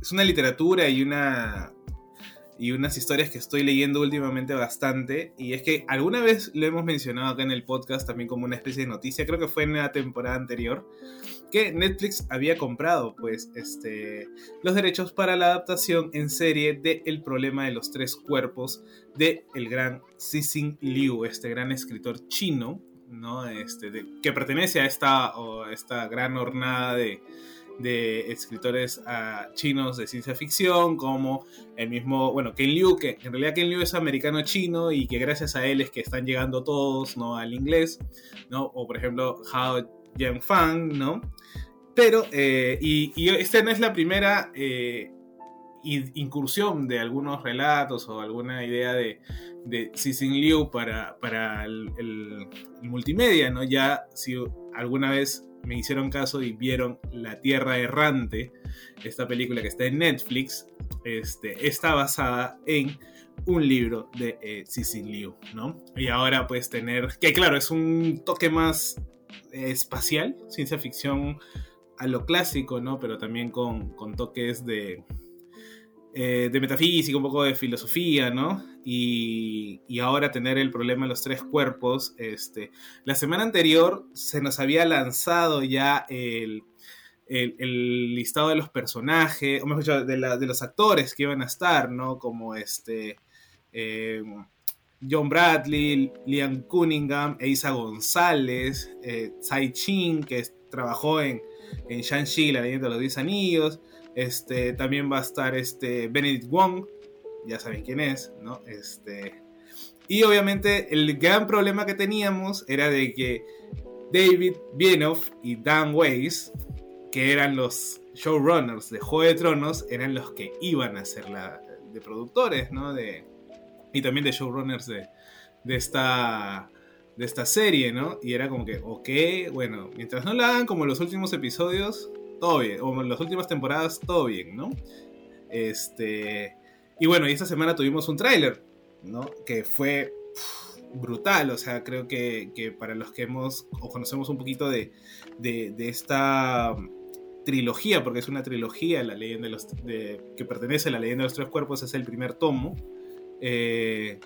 [SPEAKER 1] es una literatura y una y unas historias que estoy leyendo últimamente bastante y es que alguna vez lo hemos mencionado acá en el podcast también como una especie de noticia, creo que fue en la temporada anterior que Netflix había comprado pues este los derechos para la adaptación en serie de El problema de los tres cuerpos de el gran Cixin Liu, este gran escritor chino ¿no? Este, que pertenece a esta, o esta gran hornada de, de escritores uh, chinos de ciencia ficción, como el mismo, bueno, Ken Liu, que en realidad Ken Liu es americano-chino y que gracias a él es que están llegando todos, ¿no? Al inglés, ¿no? O por ejemplo, Hao Jianfang, ¿no? Pero, eh, y, y, esta no es la primera eh, incursión de algunos relatos o alguna idea de, de Cixin Liu para, para el, multimedia, ¿no? Ya si alguna vez me hicieron caso y vieron La Tierra Errante, esta película que está en Netflix, este, está basada en un libro de eh, Cixin Liu, ¿no? Y ahora pues tener, que claro, es un toque más espacial, ciencia ficción a lo clásico, ¿no? Pero también con, con toques de, eh, de metafísica, un poco de filosofía, ¿no? Y, y, ahora tener el problema de los tres cuerpos. Este, la semana anterior se nos había lanzado ya el, el, listado de los personajes, o mejor dicho, de, la, de, los actores que iban a estar, ¿no? Como este. Eh, John Bradley, Liam Cunningham, Eisa González, eh, Tsai Chin, que trabajó en, en Shang-Chi, la leyenda de los 10 anillos. Este, también va a estar este Benedict Wong, ya saben quién es, ¿no? Este, y obviamente el gran problema que teníamos era de que David Bienoff y Dan Weiss, que eran los showrunners de Juego de Tronos, eran los que iban a ser la, de productores, ¿no? De, y también de showrunners de, de esta de esta serie, ¿no? Y era como que, ok, bueno, mientras no la hagan como los últimos episodios, todo bien. O en las últimas temporadas, todo bien, ¿no? Este. Y bueno, y esta semana tuvimos un tráiler, ¿no? Que fue brutal. O sea, creo que, que, para los que hemos o conocemos un poquito de, de, esta trilogía, porque es una trilogía, la leyenda de los, de, que pertenece a la leyenda de los tres cuerpos, es el primer tomo. Eh,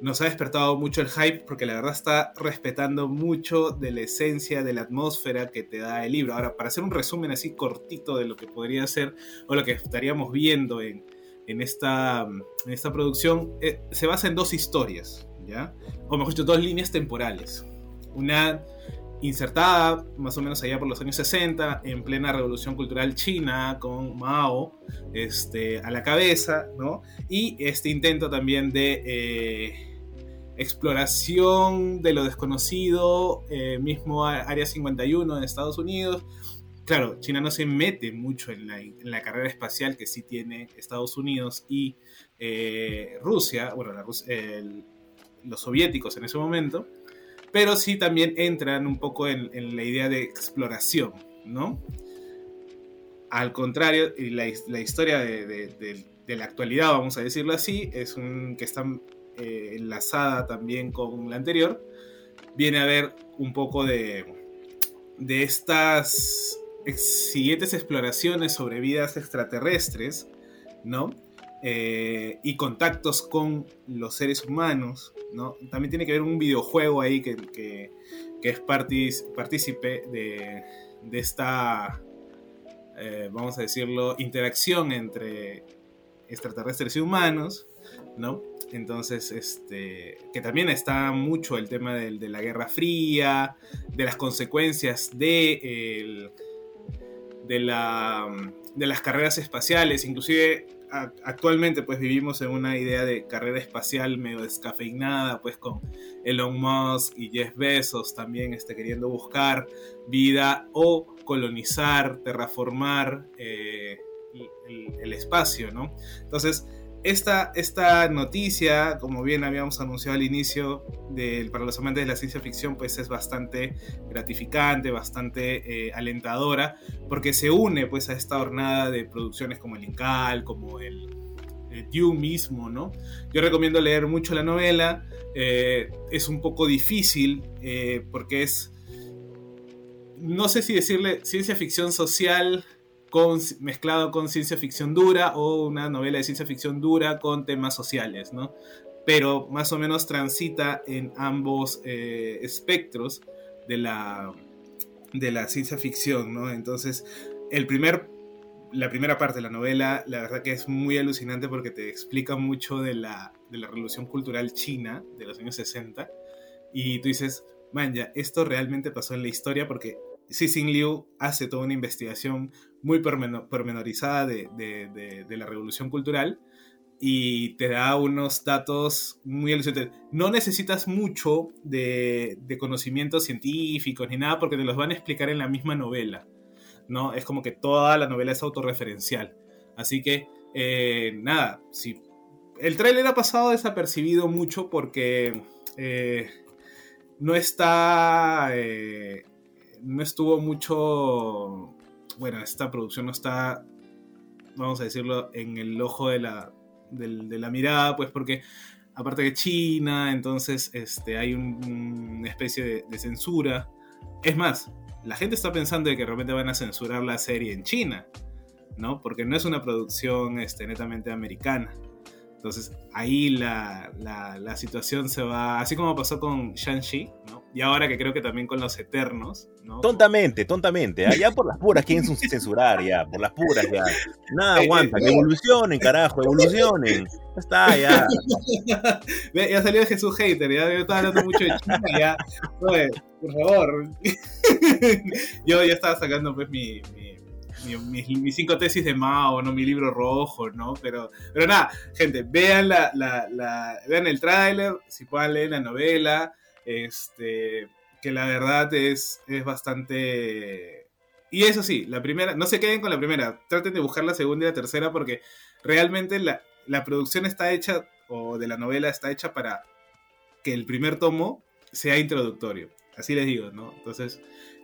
[SPEAKER 1] nos ha despertado mucho el hype porque la verdad está respetando mucho de la esencia, de la atmósfera que te da el libro. Ahora, para hacer un resumen así cortito de lo que podría ser o lo que estaríamos viendo en, en esta, en esta producción eh, se basa en dos historias, ¿ya? O mejor dicho, dos líneas temporales. Una insertada más o menos allá por los años 60, en plena revolución cultural china, con Mao este, a la cabeza, ¿no? Y este intento también de eh, exploración de lo desconocido, eh, mismo Área 51 en Estados Unidos. Claro, China no se mete mucho en la, carrera espacial que sí tiene Estados Unidos y eh, Rusia, bueno, los soviéticos en ese momento pero sí también entran un poco en, la idea de exploración, ¿no? Al contrario, y la, historia de, la actualidad, vamos a decirlo así, es un que está eh, enlazada también con la anterior, viene a ver un poco de, de estas siguientes exploraciones sobre vidas extraterrestres, ¿no? Eh, y contactos con los seres humanos, ¿no? También tiene que ver un videojuego ahí que, que, es partícipe de, de, esta, eh, vamos a decirlo, interacción entre extraterrestres y humanos, ¿no? Entonces, este, que también está mucho el tema de, de la Guerra Fría, de las consecuencias de, de, la, de las carreras espaciales, inclusive actualmente pues vivimos en una idea de carrera espacial medio descafeinada, pues con Elon Musk y Jeff Bezos también este, queriendo buscar vida o colonizar, terraformar eh, el, espacio, ¿no? Entonces, esta, esta, noticia, como bien habíamos anunciado al inicio, del, para los amantes de la ciencia ficción, pues es bastante gratificante, bastante eh, alentadora, porque se une pues a esta jornada de producciones como el Incal, como el, Dune mismo, ¿no? Yo recomiendo leer mucho la novela, eh, es un poco difícil eh, porque es, no sé si decirle ciencia ficción social, mezclado con ciencia ficción dura o una novela de ciencia ficción dura con temas sociales, ¿no? Pero más o menos transita en ambos eh, espectros de la, de la ciencia ficción, ¿no? Entonces, el primer, la primera parte de la novela, la verdad que es muy alucinante porque te explica mucho de la, de la revolución cultural china de los años 60 y tú dices, man, ya, esto realmente pasó en la historia porque Cixin Liu hace toda una investigación muy pormenorizada de, la revolución cultural y te da unos datos muy alucinantes. No necesitas mucho de, conocimientos científicos ni nada porque te los van a explicar en la misma novela. ¿no? Es como que toda la novela es autorreferencial. Así que, eh, nada, si el tráiler ha pasado desapercibido mucho porque eh, no está... Eh, no estuvo mucho bueno, esta producción no está, vamos a decirlo, en el ojo de la, de, la mirada, pues porque aparte de China, entonces este, hay una especie de, censura. Es más, la gente está pensando de que realmente van a censurar la serie en China, ¿no? Porque no es una producción este, netamente americana. Entonces ahí la, la, situación se va, así como pasó con Shang-Chi, ¿no? Y ahora que creo que también con los Eternos, ¿no?
[SPEAKER 2] Tontamente, tontamente, allá por las puras quieren censurar ya, por las puras ya. Nada aguanta, que evolucionen, carajo, evolucionen. Ya está, ya.
[SPEAKER 1] ya salió Jesús Hater, ya yo estaba hablando mucho de China, ya. por favor. yo ya estaba sacando pues mi mis, cinco tesis de Mao, ¿no? Mi libro rojo, ¿no? Pero, pero nada, gente, vean, la, la, vean el tráiler, si puedan leer la novela, este, que la verdad es, es bastante... Y eso sí, la primera, no se queden con la primera, traten de buscar la segunda y la tercera porque realmente la, la producción está hecha, o de la novela está hecha para que el primer tomo sea introductorio. Así les digo, ¿no? Entonces,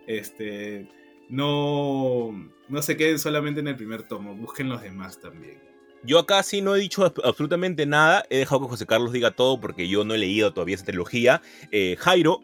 [SPEAKER 1] este no, no se queden solamente en el primer tomo, busquen los demás también.
[SPEAKER 2] Yo acá sí no he dicho absolutamente nada, he dejado que José Carlos diga todo porque yo no he leído todavía esa trilogía. Eh, Jairo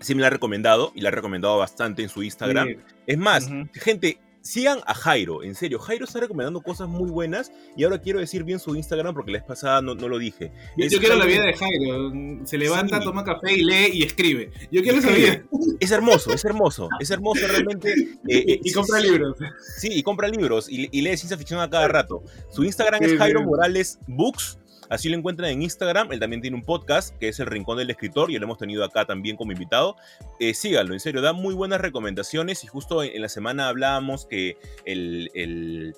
[SPEAKER 2] sí me la ha recomendado y la ha recomendado bastante en su Instagram. Es más, gente, sigan a Jairo, en serio. Jairo está recomendando cosas muy buenas y ahora quiero decir bien su Instagram porque la vez pasada no, no lo dije.
[SPEAKER 1] Yo, yo quiero la vida de Jairo. Se levanta,
[SPEAKER 2] Sí.
[SPEAKER 1] toma café y lee y escribe. Yo quiero esa vida.
[SPEAKER 2] Es hermoso, es hermoso, es hermoso realmente. eh, eh,
[SPEAKER 1] Y compra
[SPEAKER 2] sí,
[SPEAKER 1] libros.
[SPEAKER 2] Sí, y compra libros y, y lee ciencia ficción a cada rato. Su Instagram
[SPEAKER 1] Sí,
[SPEAKER 2] es Jairo. Morales Books. Así lo encuentran en Instagram. Él también tiene un podcast que es El Rincón del Escritor y lo hemos tenido acá también como invitado. Eh, síganlo, en serio, da muy buenas recomendaciones. Y justo en, la semana hablábamos que el, el-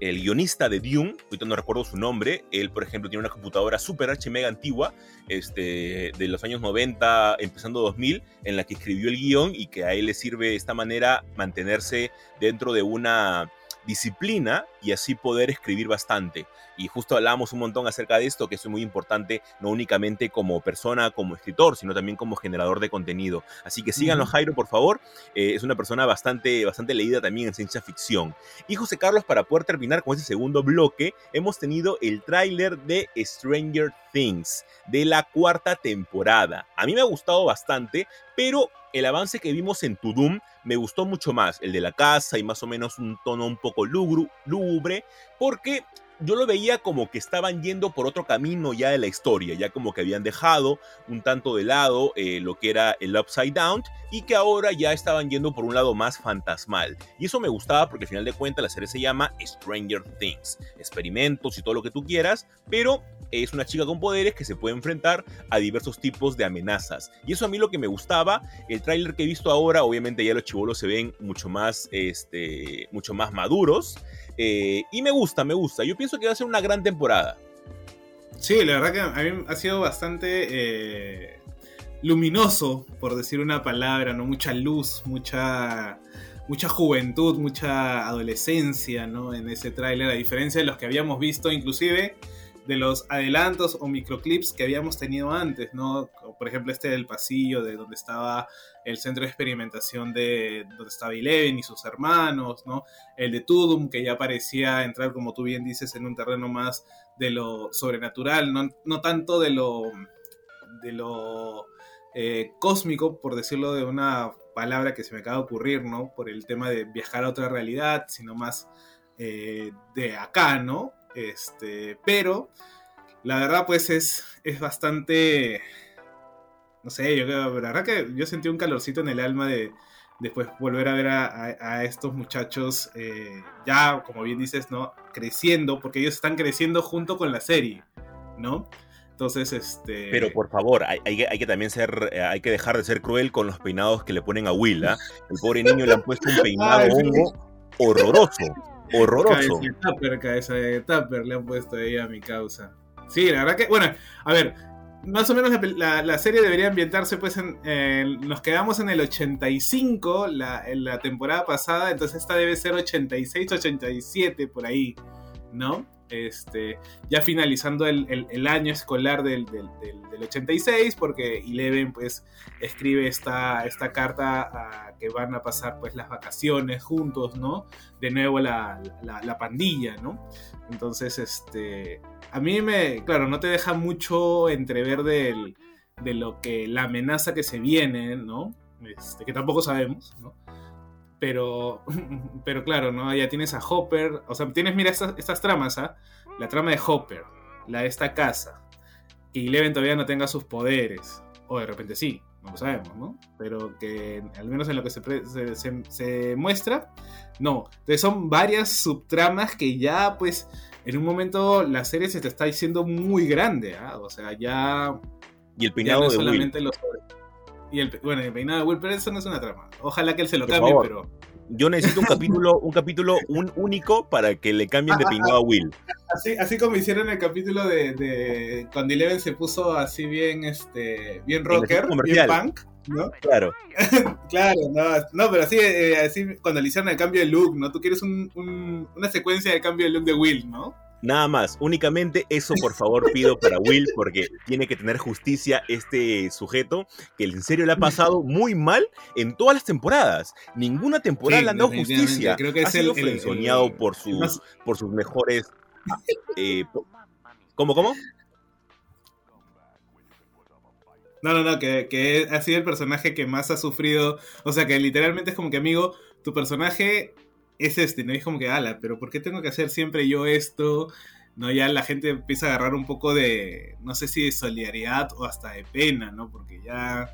[SPEAKER 2] el guionista de Dune, ahorita no recuerdo su nombre, él, por ejemplo, tiene una computadora super H mega antigua, este, de los años 90, empezando 2000, en la que escribió el guion y que a él le sirve de esta manera mantenerse dentro de una disciplina y así poder escribir bastante. Y justo hablábamos un montón acerca de esto, que es muy importante, no únicamente como persona, como escritor, sino también como generador de contenido. Así que síganlo. Jairo, por favor. Eh, es una persona bastante, bastante leída también en ciencia ficción. Y José Carlos, para poder terminar con este segundo bloque, hemos tenido el tráiler de Stranger Things, de la cuarta temporada. A mí me ha gustado bastante, pero el avance que vimos en Tudum me gustó mucho más, el de la casa y más o menos un tono un poco lúgubre, porque yo lo veía como que estaban yendo por otro camino ya de la historia, ya como que habían dejado un tanto de lado eh, lo que era el Upside Down y que ahora ya estaban yendo por un lado más fantasmal. Y eso me gustaba porque al final de cuentas la serie se llama Stranger Things, experimentos y todo lo que tú quieras, pero es una chica con poderes que se puede enfrentar a diversos tipos de amenazas. Y eso a mí lo que me gustaba, el tráiler que he visto ahora, obviamente ya los chivolos se ven mucho más, este, mucho más maduros. Eh, y me gusta, me gusta. Yo pienso que va a ser una gran temporada.
[SPEAKER 1] Sí, la verdad que a mí ha sido bastante eh, luminoso, por decir una palabra, ¿no? Mucha luz, mucha, mucha juventud, mucha adolescencia, ¿no? En ese tráiler, a diferencia de los que habíamos visto, inclusive de los adelantos o microclips que habíamos tenido antes, ¿no? Por ejemplo, este del pasillo de donde estaba el centro de experimentación de donde estaba Eleven y sus hermanos, ¿no? El de Tudum, que ya parecía entrar, como tú bien dices, en un terreno más de lo sobrenatural, no, no tanto de lo, de lo eh, cósmico, por decirlo de una palabra que se me acaba de ocurrir, ¿no? Por el tema de viajar a otra realidad, sino más eh, de acá, ¿no? Este, pero la verdad, pues es, es bastante. No sé, yo la verdad que yo sentí un calorcito en el alma de después volver a ver a, a- a estos muchachos eh, ya, como bien dices, ¿no? Creciendo, porque ellos están creciendo junto con la serie, ¿no? Entonces, este.
[SPEAKER 2] Pero por favor, hay, hay que- hay que también ser, eh, hay que dejar de ser cruel con los peinados que le ponen a Will, ¿ah? El pobre niño le han puesto un peinado
[SPEAKER 1] Ay, sí.
[SPEAKER 2] horroroso, horroroso.
[SPEAKER 1] Cabeza de tupper, cabeza de tupper le han puesto ahí a mi causa. Sí, la verdad que, bueno, a ver, más o menos la, la- serie debería ambientarse, pues, en, en- nos quedamos en el 85, la, en la temporada pasada, entonces esta debe ser 86, 87, por ahí, ¿no? Este, ya finalizando el, año escolar del, del, del- del 86, porque Eleven, pues, escribe esta, carta a que van a pasar, pues, las vacaciones juntos, ¿no? de nuevo la pandilla, ¿no? Entonces, este, a mí me, claro, no te deja mucho entrever del, de lo que, la amenaza que se viene, ¿no? Este, que tampoco sabemos, ¿no? Pero, pero claro, ¿no? Ya tienes a Hopper, o sea, tienes, mira, estas, estas tramas, ¿ah? La trama de Hopper, la de esta casa, que Eleven todavía no tenga sus poderes, o de repente sí, no lo sabemos, ¿no? Pero que al menos en lo que se, se- se- se muestra, no. Entonces son varias subtramas que ya, pues, en un momento la serie se te está diciendo muy grande, ¿ah? O sea, ya,
[SPEAKER 2] Y el
[SPEAKER 1] ya
[SPEAKER 2] peinado
[SPEAKER 1] no
[SPEAKER 2] de Will.
[SPEAKER 1] solamente los... Y el, pe- bueno, el peinado de Will, pero eso no es una trama. Ojalá que él se lo
[SPEAKER 2] Por
[SPEAKER 1] cambie,
[SPEAKER 2] favor.
[SPEAKER 1] pero...
[SPEAKER 2] Yo necesito un capítulo, un capítulo un único para que le cambien de peinado a Will.
[SPEAKER 1] Así, así como hicieron el capítulo de, de cuando Eleven se puso así bien, este, bien rocker, bien punk, ¿no?
[SPEAKER 2] Claro.
[SPEAKER 1] Claro, no, no, pero así, eh, así cuando le hicieron el cambio de look, ¿no? Tú quieres un- un- una secuencia del cambio de look de Will, ¿no?
[SPEAKER 2] Nada más, únicamente eso por favor pido para Will porque tiene que tener justicia este sujeto que en serio le ha pasado muy mal en todas las temporadas. Ninguna temporada
[SPEAKER 1] Sí,
[SPEAKER 2] le han dado justicia.
[SPEAKER 1] Creo que
[SPEAKER 2] ha
[SPEAKER 1] es el-
[SPEAKER 2] sido
[SPEAKER 1] el-
[SPEAKER 2] frenzoneado
[SPEAKER 1] el-
[SPEAKER 2] por, sus,
[SPEAKER 1] más-
[SPEAKER 2] por sus mejores... eh, ¿Cómo, cómo?
[SPEAKER 1] No, no, no, que, que ha sido el personaje que más ha sufrido. O sea, que literalmente es como que, amigo, tu personaje es este, ¿no? Y es como que, ala, pero ¿por qué tengo que hacer siempre yo esto? ¿no? Ya la gente empieza a agarrar un poco de, no sé si de solidaridad o hasta de pena, ¿no? Porque ya...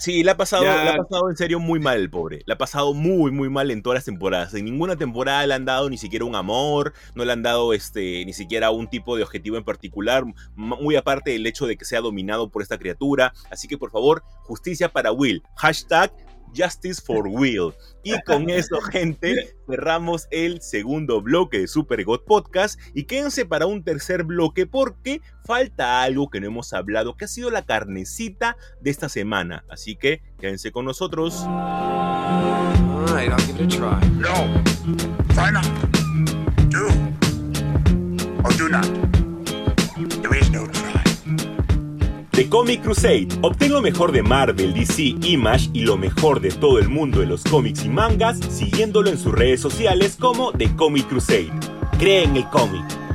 [SPEAKER 2] Sí, le ha pasado,
[SPEAKER 1] Ya-
[SPEAKER 2] ha pasado en serio muy mal el pobre. Le ha pasado muy, muy mal en todas las temporadas. En ninguna temporada le han dado ni siquiera un amor, no le han dado este, ni siquiera un tipo de objetivo en particular, muy aparte del hecho de que sea dominado por esta criatura. Así que por favor, justicia para Will. Hashtag Justice for Will. Y con eso, gente, cerramos el segundo bloque de Super God Podcast. Y quédense para un tercer bloque porque falta algo que no hemos hablado, que ha sido la carnecita de esta semana. Así que quédense con nosotros.
[SPEAKER 5] Alright, I'll give it a try.
[SPEAKER 4] No. Try not. Do. Or do not.
[SPEAKER 2] The Comic Crusade. Obtén lo mejor de Marvel, DC, Image y lo mejor de todo el mundo de los cómics y mangas siguiéndolo en sus redes sociales como The Comic Crusade. Cree en el cómic.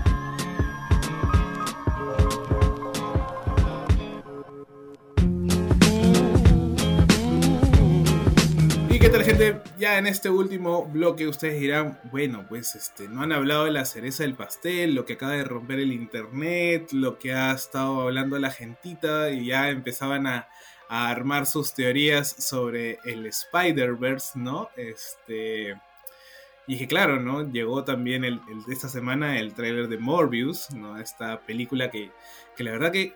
[SPEAKER 1] Ya en este último bloque ustedes dirán, bueno, pues este, no han hablado de la cereza del pastel, lo que acaba de romper el internet, lo que ha estado hablando la gentita y ya empezaban a, a armar sus teorías sobre el Spider-Verse, ¿no? Este... Y dije, claro, ¿no? Llegó también el, esta semana el tráiler de Morbius, ¿no? Esta película que, que la verdad que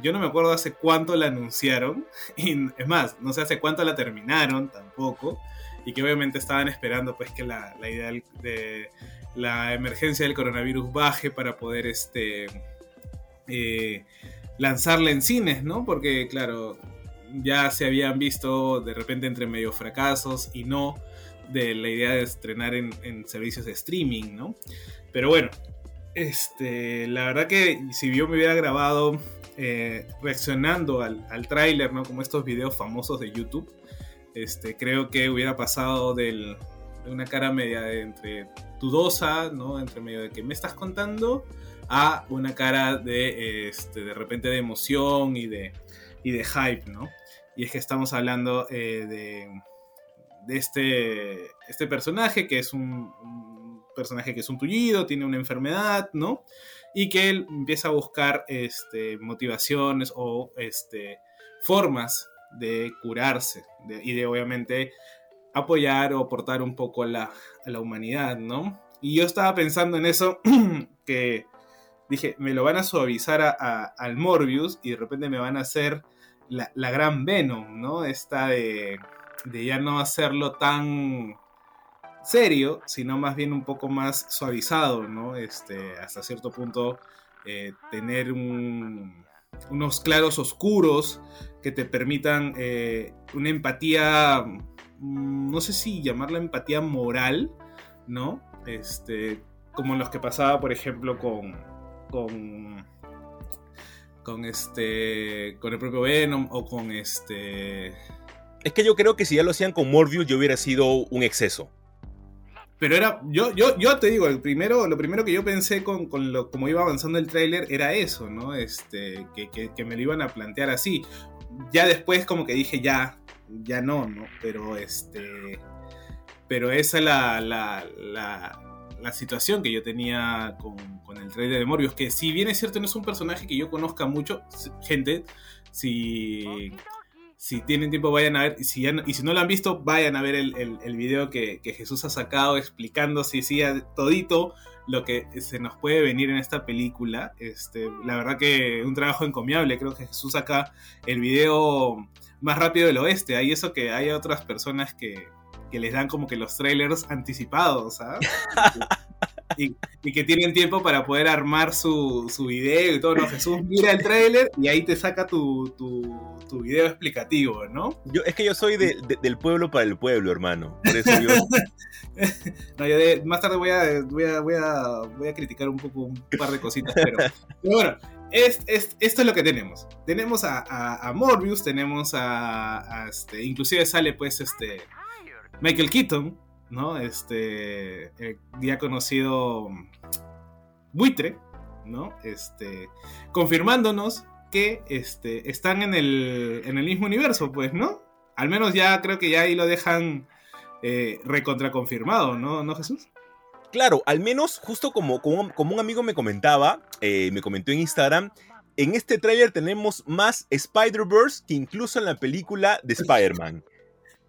[SPEAKER 1] yo no me acuerdo hace cuánto la anunciaron. Y es más, no sé hace cuánto la terminaron tampoco. Y que obviamente estaban esperando pues que la, la idea de la emergencia del coronavirus baje para poder este eh, lanzarla en cines, ¿no? Porque claro, ya se habían visto de repente entre medio fracasos y no de la idea de estrenar en, en servicios de streaming, ¿no? Pero bueno, este, la verdad que si yo me hubiera grabado eh, reaccionando al, al tráiler, ¿no? Como estos videos famosos de YouTube, este, creo que hubiera pasado de una cara media entre dudosa, ¿no? Entre medio de que me estás contando, a una cara de, este, de repente de emoción y de, y de hype, ¿no? Y es que estamos hablando eh, de, de este, este personaje que es un, personaje que es un tullido, tiene una enfermedad, ¿no? Y que él empieza a buscar este, motivaciones o formas de curarse y de obviamente apoyar o aportar un poco a la, la humanidad, ¿no? Y yo estaba pensando en eso, que dije, me lo van a suavizar a- al Morbius y de repente me van a hacer la, la gran Venom, ¿no? Esta de, de ya no hacerlo tan serio, sino más bien un poco más suavizado, ¿no? Este, hasta cierto punto eh, tener un- unos claros oscuros que te permitan eh, una empatía, mm, no sé si llamarla empatía moral, ¿no? Este, como los que pasaba, por ejemplo, con, con, con este, con el propio Venom o con este,
[SPEAKER 2] Es que yo creo que si ya lo hacían con Morbius, yo hubiera sido un exceso.
[SPEAKER 1] Pero era, yo, yo, yo te digo, el primero, lo primero que yo pensé con, con lo, como iba avanzando el tráiler era eso, ¿no? Este, que, que, me lo iban a plantear así. Ya después como que dije, ya, ya no, ¿no? Pero este, pero esa es la, la, la, la situación que yo tenía con, con el trailer de Morbius, que si bien es cierto no es un personaje que yo conozca mucho, gente, si si tienen tiempo vayan a ver, y si, ya no, y si no lo han visto, vayan a ver el, el, el video que, que, Jesús ha sacado explicando si sí, todito lo que se nos puede venir en esta película. Este, la verdad que un trabajo encomiable, creo que Jesús saca el video más rápido del oeste. Hay eso que hay otras personas que, que les dan como que los trailers anticipados, ¿sabes? Y, y, que tienen tiempo para poder armar su, su video y todo, ¿no? Jesús mira el trailer y ahí te saca tu, tu, tu video explicativo, ¿no?
[SPEAKER 2] Yo, es que yo soy de, de, del pueblo para el pueblo, hermano. Por eso yo...
[SPEAKER 1] no, yo de, más tarde voy a, voy, a, voy, a, voy a criticar un poco un par de cositas, pero, pero bueno, es, es, esto es lo que tenemos. Tenemos a, a, a Morbius, tenemos a, a, este, inclusive sale pues este Michael Keaton, ¿no? Este, el ya conocido buitre, ¿no? Este, confirmándonos que este, están en el, en el mismo universo, pues, ¿no? Al menos ya creo que ya ahí lo dejan eh, recontra confirmado, ¿no, ¿no Jesús?
[SPEAKER 2] Claro, al menos justo como, como, como un amigo me comentaba, eh, me comentó en Instagram, en este tráiler tenemos más Spider-Verse que incluso en la película de Spider-Man.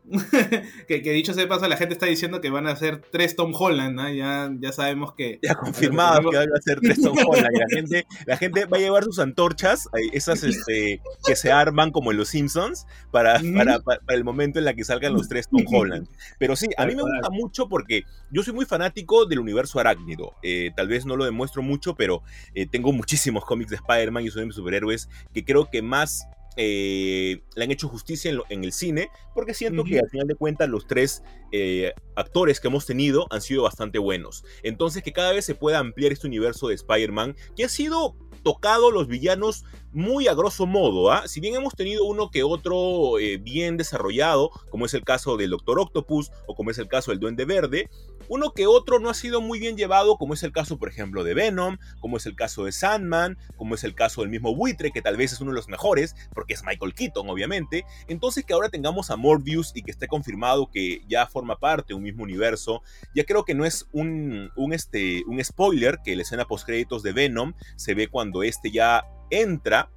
[SPEAKER 1] que, que, dicho sea de paso, la gente está diciendo que van a ser tres Tom Holland, ¿no? ya, ya sabemos que...
[SPEAKER 2] Ya confirmado que van a ser tres Tom Holland. la, gente, la gente va a llevar sus antorchas, esas este, que se arman como en los Simpsons, para, para, para, el momento en la que salgan los tres Tom Holland. Pero sí, a mí me gusta mucho porque yo soy muy fanático del universo arácnido. Eh, tal vez no lo demuestro mucho, pero eh, tengo muchísimos cómics de Spider-Man y soy de mis superhéroes que creo que más eh, le han hecho justicia en, lo, en, el cine, porque siento uh -huh. que al final de cuentas los tres eh, actores que hemos tenido han sido bastante buenos. Entonces que cada vez se pueda ampliar este universo de Spider-Man, que ha sido tocado los villanos muy a grosso modo. ¿ah? Si bien hemos tenido uno que otro eh, bien desarrollado, como es el caso del Doctor Octopus o como es el caso del Duende Verde, uno que otro no ha sido muy bien llevado, como es el caso, por ejemplo, de Venom, como es el caso de Sandman, como es el caso del mismo Buitre, que tal vez es uno de los mejores, porque es Michael Keaton, obviamente. Entonces, que ahora tengamos a Morbius y que esté confirmado que ya forma parte de un mismo universo, ya creo que no es un, un, este, un spoiler que la escena post-créditos de Venom se ve cuando este ya entra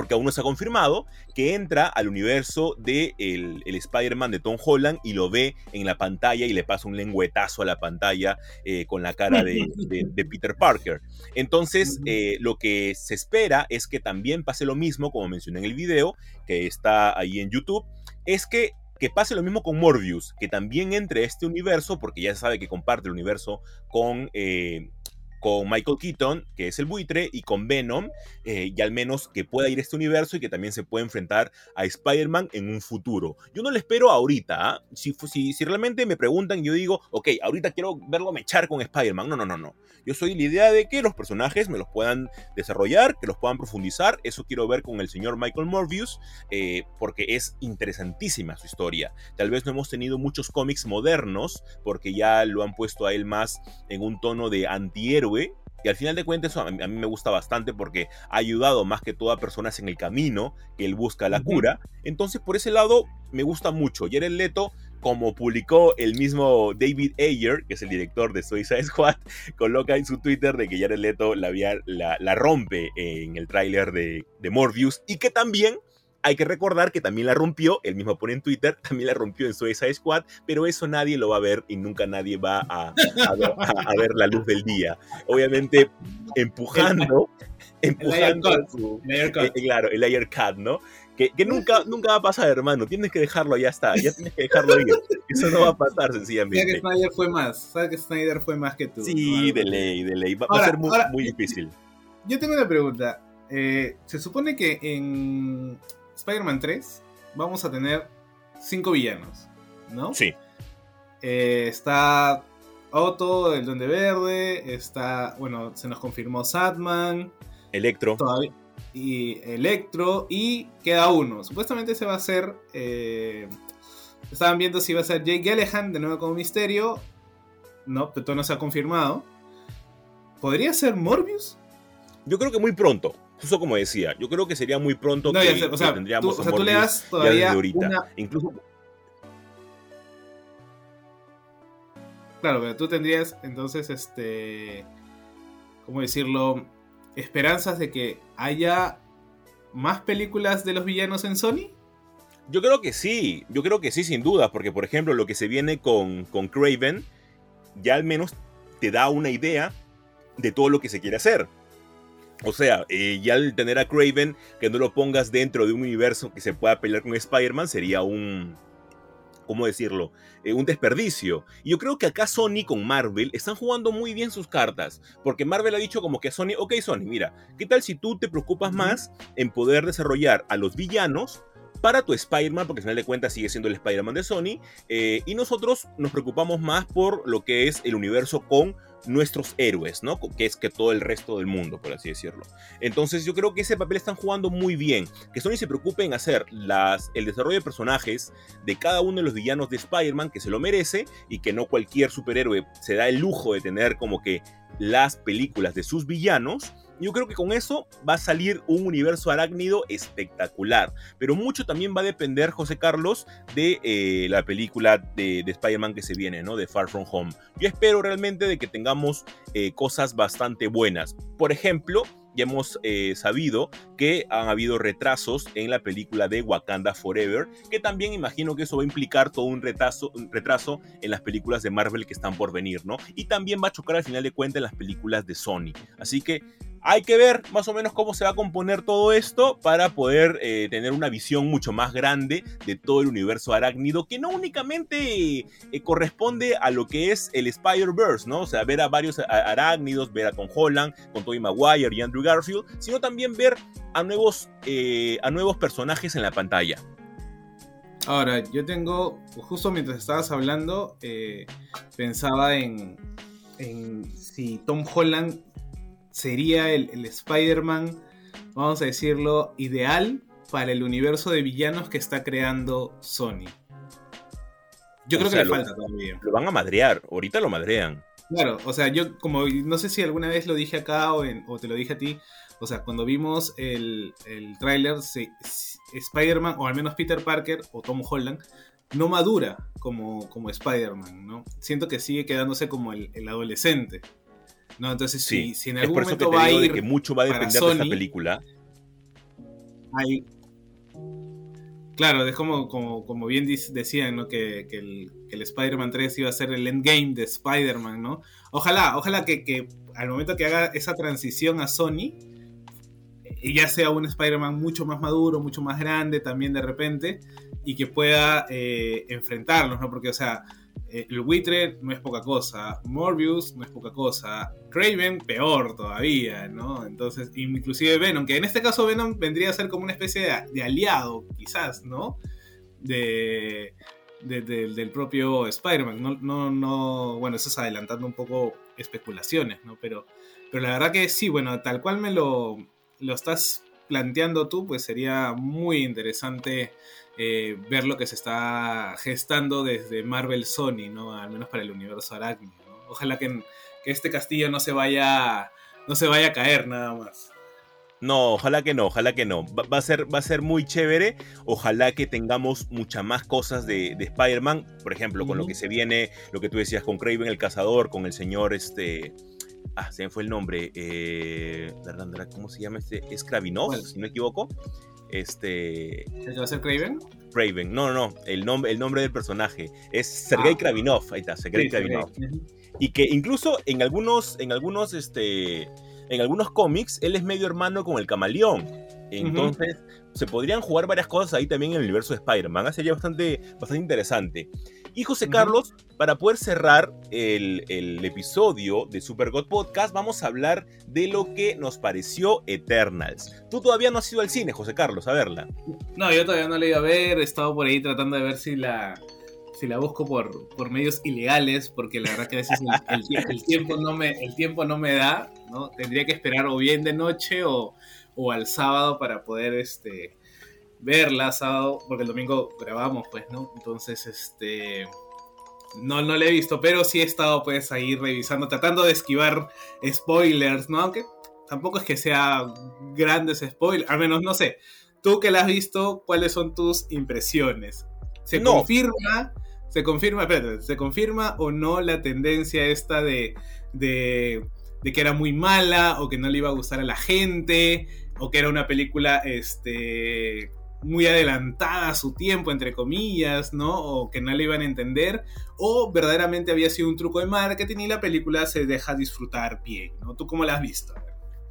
[SPEAKER 2] porque aún no se ha confirmado, que entra al universo de el, el Spider-Man de Tom Holland y lo ve en la pantalla y le pasa un lengüetazo a la pantalla eh, con la cara de, de, de, Peter Parker. Entonces, eh, lo que se espera es que también pase lo mismo, como mencioné en el video, que está ahí en YouTube, es que que pase lo mismo con Morbius, que también entre a este universo, porque ya se sabe que comparte el universo con eh, con Michael Keaton, que es el buitre, y con Venom, eh, y al menos que pueda ir a este universo y que también se pueda enfrentar a Spider-Man en un futuro. Yo no le espero ahorita, si, si, si, realmente me preguntan, yo digo, ok, ahorita quiero verlo mechar con Spider-Man. No, no, no, no. Yo soy la idea de que los personajes me los puedan desarrollar, que los puedan profundizar. Eso quiero ver con el señor Michael Morbius, eh, porque es interesantísima su historia. Tal vez no hemos tenido muchos cómics modernos, porque ya lo han puesto a él más en un tono de antihéroe y al final de cuentas eso a mí, a mí, me gusta bastante porque ha ayudado más que todo a personas en el camino que él busca la cura. Entonces por ese lado me gusta mucho. Jared Leto, como publicó el mismo David Ayer, que es el director de Suicide Squad, coloca en su Twitter de que Jared Leto la, la, la rompe en el tráiler de, de Morbius y que también hay que recordar que también la rompió, él mismo pone en Twitter, también la rompió en Suicide Squad, pero eso nadie lo va a ver y nunca nadie va a, a, a, a ver la luz del día. Obviamente, empujando, empujando
[SPEAKER 1] el
[SPEAKER 2] su, eh, claro, el layer cut, ¿no? Que, que, nunca, nunca va a pasar, hermano. Tienes que dejarlo, ya está. Ya tienes que dejarlo ir. Eso no va a pasar, sencillamente.
[SPEAKER 1] Sabes que Snyder fue más. Sabes que Snyder fue más que tú.
[SPEAKER 2] Sí, ¿no? de ley, de ley. Va, ahora, va a ser muy, ahora, muy difícil.
[SPEAKER 1] Yo tengo una pregunta. Eh, se supone que en Spider-Man 3 vamos a tener cinco villanos, ¿no?
[SPEAKER 2] Sí.
[SPEAKER 1] Eh, está Otto, el Duende Verde, está, bueno, se nos confirmó Sadman.
[SPEAKER 2] Electro.
[SPEAKER 1] Todavía, y Electro, y queda uno. Supuestamente se va a hacer... Eh, estaban viendo si iba a ser Jake Gyllenhaal de nuevo como misterio. No, pero todo no se ha confirmado. ¿Podría ser Morbius?
[SPEAKER 2] Yo creo que muy pronto justo como decía, yo creo que sería muy pronto
[SPEAKER 1] no,
[SPEAKER 2] que,
[SPEAKER 1] sé, o sea,
[SPEAKER 2] que tendríamos
[SPEAKER 1] tú, o sea, tú le das todavía
[SPEAKER 2] ahorita.
[SPEAKER 1] Una...
[SPEAKER 2] Incluso
[SPEAKER 1] Claro, pero tú tendrías entonces este ¿cómo decirlo? esperanzas de que haya más películas de los villanos en Sony?
[SPEAKER 2] Yo creo que sí, yo creo que sí, sin duda, porque por ejemplo lo que se viene con, con Craven ya al menos te da una idea de todo lo que se quiere hacer. O sea, eh, ya al tener a Craven, que no lo pongas dentro de un universo que se pueda pelear con Spider-Man, sería un... ¿Cómo decirlo? Eh, un desperdicio. Y yo creo que acá Sony con Marvel están jugando muy bien sus cartas. Porque Marvel ha dicho como que a Sony, ok Sony, mira, ¿qué tal si tú te preocupas más en poder desarrollar a los villanos para tu Spider-Man, porque al final de cuentas sigue siendo el Spider-Man de Sony, eh, y nosotros nos preocupamos más por lo que es el universo con nuestros héroes, ¿no? Que es que todo el resto del mundo, por así decirlo. Entonces yo creo que ese papel están jugando muy bien. Que Sony se preocupe en hacer las, el desarrollo de personajes de cada uno de los villanos de Spider-Man que se lo merece y que no cualquier superhéroe se da el lujo de tener como que las películas de sus villanos, yo creo que con eso va a salir un universo arácnido espectacular. Pero mucho también va a depender, José Carlos, de eh, la película de, de Spider-Man que se viene, ¿no? De Far From Home. Yo espero realmente de que tengamos eh, cosas bastante buenas. Por ejemplo, ya hemos eh, sabido que han habido retrasos en la película de Wakanda Forever, que también imagino que eso va a implicar todo un retraso, un retraso en las películas de Marvel que están por venir, ¿no? Y también va a chocar al final de cuentas en las películas de Sony. Así que hay que ver más o menos cómo se va a componer todo esto para poder eh, tener una visión mucho más grande de todo el universo arácnido, que no únicamente eh, corresponde a lo que es el Spider-Verse, ¿no? O sea, ver a varios arácnidos, ver a Tom Holland, con Tobey Maguire y Andrew Garfield, sino también ver a nuevos, eh, a nuevos personajes en la pantalla.
[SPEAKER 1] Ahora, yo tengo, justo mientras estabas hablando, pensaba en, en si Tom Holland sería el, el Spider-Man, vamos a decirlo, ideal para el universo de villanos que está creando Sony. Yo
[SPEAKER 2] O
[SPEAKER 1] creo
[SPEAKER 2] sea,
[SPEAKER 1] que le
[SPEAKER 2] lo-
[SPEAKER 1] falta todavía.
[SPEAKER 2] Lo van a madrear, ahorita lo madrean.
[SPEAKER 1] Claro, o sea, yo como no sé si alguna vez lo dije acá o, en- o te lo dije a ti, o sea, cuando vimos el, el tráiler, Spider-Man, o al menos Peter Parker o Tom Holland, no madura como, como Spider-Man, ¿no? Siento que sigue quedándose como el, el adolescente. ¿No? Entonces,
[SPEAKER 2] Sí,
[SPEAKER 1] si, si en
[SPEAKER 2] es
[SPEAKER 1] algún
[SPEAKER 2] por eso que
[SPEAKER 1] momento
[SPEAKER 2] te
[SPEAKER 1] va a
[SPEAKER 2] digo de
[SPEAKER 1] ir
[SPEAKER 2] que mucho va a depender de esta película.
[SPEAKER 1] Hay- Claro, es como, como, como bien decían, ¿no? Que, que el, que el Spider-Man 3 iba a ser el endgame de Spider-Man, ¿no? Ojalá, ojalá que, que al momento que haga esa transición a Sony, ya sea un Spider-Man mucho más maduro, mucho más grande también de repente, y que pueda eh, enfrentarlos, ¿no? Porque, o sea, eh, el buitre no es poca cosa, Morbius no es poca cosa, Craven peor todavía, ¿no? Entonces, inclusive Venom, que en este caso Venom vendría a ser como una especie de, aliado, quizás, ¿no? De- de- del propio Spider-Man. No, no, no, bueno, eso es adelantando un poco especulaciones, ¿no? Pero, pero la verdad que sí, bueno, tal cual me lo, lo estás planteando tú, pues sería muy interesante eh, ver lo que se está gestando desde Marvel Sony, ¿no? Al menos para el universo arácnido, ¿no? Ojalá que, que este castillo no se vaya no se vaya a caer nada más.
[SPEAKER 2] No, ojalá que no, ojalá que no. Va, va a ser, va a ser muy chévere. Ojalá que tengamos muchas más cosas de, de Spider-Man. Por ejemplo, con lo que se viene, lo que tú decías con Craven el Cazador, con el señor este. Ah, se me fue el nombre. Eh, ¿Cómo se llama este? Es si no me equivoco. Este.
[SPEAKER 1] ¿Se va a hacer Craven?
[SPEAKER 2] Craven. No, no, no. El, nombre el nombre del personaje. Es Sergei
[SPEAKER 1] Ah.
[SPEAKER 2] Kravinov. Ahí está, Sergei
[SPEAKER 1] Sí,
[SPEAKER 2] Kravinov. Y que incluso en algunos, en algunos, este, en algunos cómics, él es medio hermano con el camaleón. Entonces, se podrían jugar varias cosas ahí también en el universo de Spider-Man. Sería bastante, bastante interesante. Y José. Carlos, para poder cerrar el, el episodio de Super God Podcast, vamos a hablar de lo que nos pareció Eternals. Tú todavía no has ido al cine, José Carlos, a verla.
[SPEAKER 1] No, yo todavía no la iba a ver, he estado por ahí tratando de ver si la si la busco por, por medios ilegales, porque la verdad que a veces el, el tie- el tiempo no me el tiempo no me da, ¿no? Tendría que esperar o bien de noche o, o al sábado para poder este verla sábado, porque el domingo grabamos, pues, ¿no? Entonces, este no, no la he visto, pero sí he estado pues ahí revisando, tratando de esquivar spoilers, ¿no? Aunque tampoco es que sea grandes spoilers, al menos no sé. Tú que la has visto, ¿cuáles son tus impresiones? ¿Se
[SPEAKER 2] No.
[SPEAKER 1] confirma? ¿Se confirma, espérate, ¿se confirma o no la tendencia esta de, de, de que era muy mala o que no le iba a gustar a la gente o que era una película este, muy adelantada a su tiempo, entre comillas, ¿no? O que no le iban a entender o verdaderamente había sido un truco de marketing y la película se deja disfrutar bien, ¿no? ¿Tú cómo la has visto?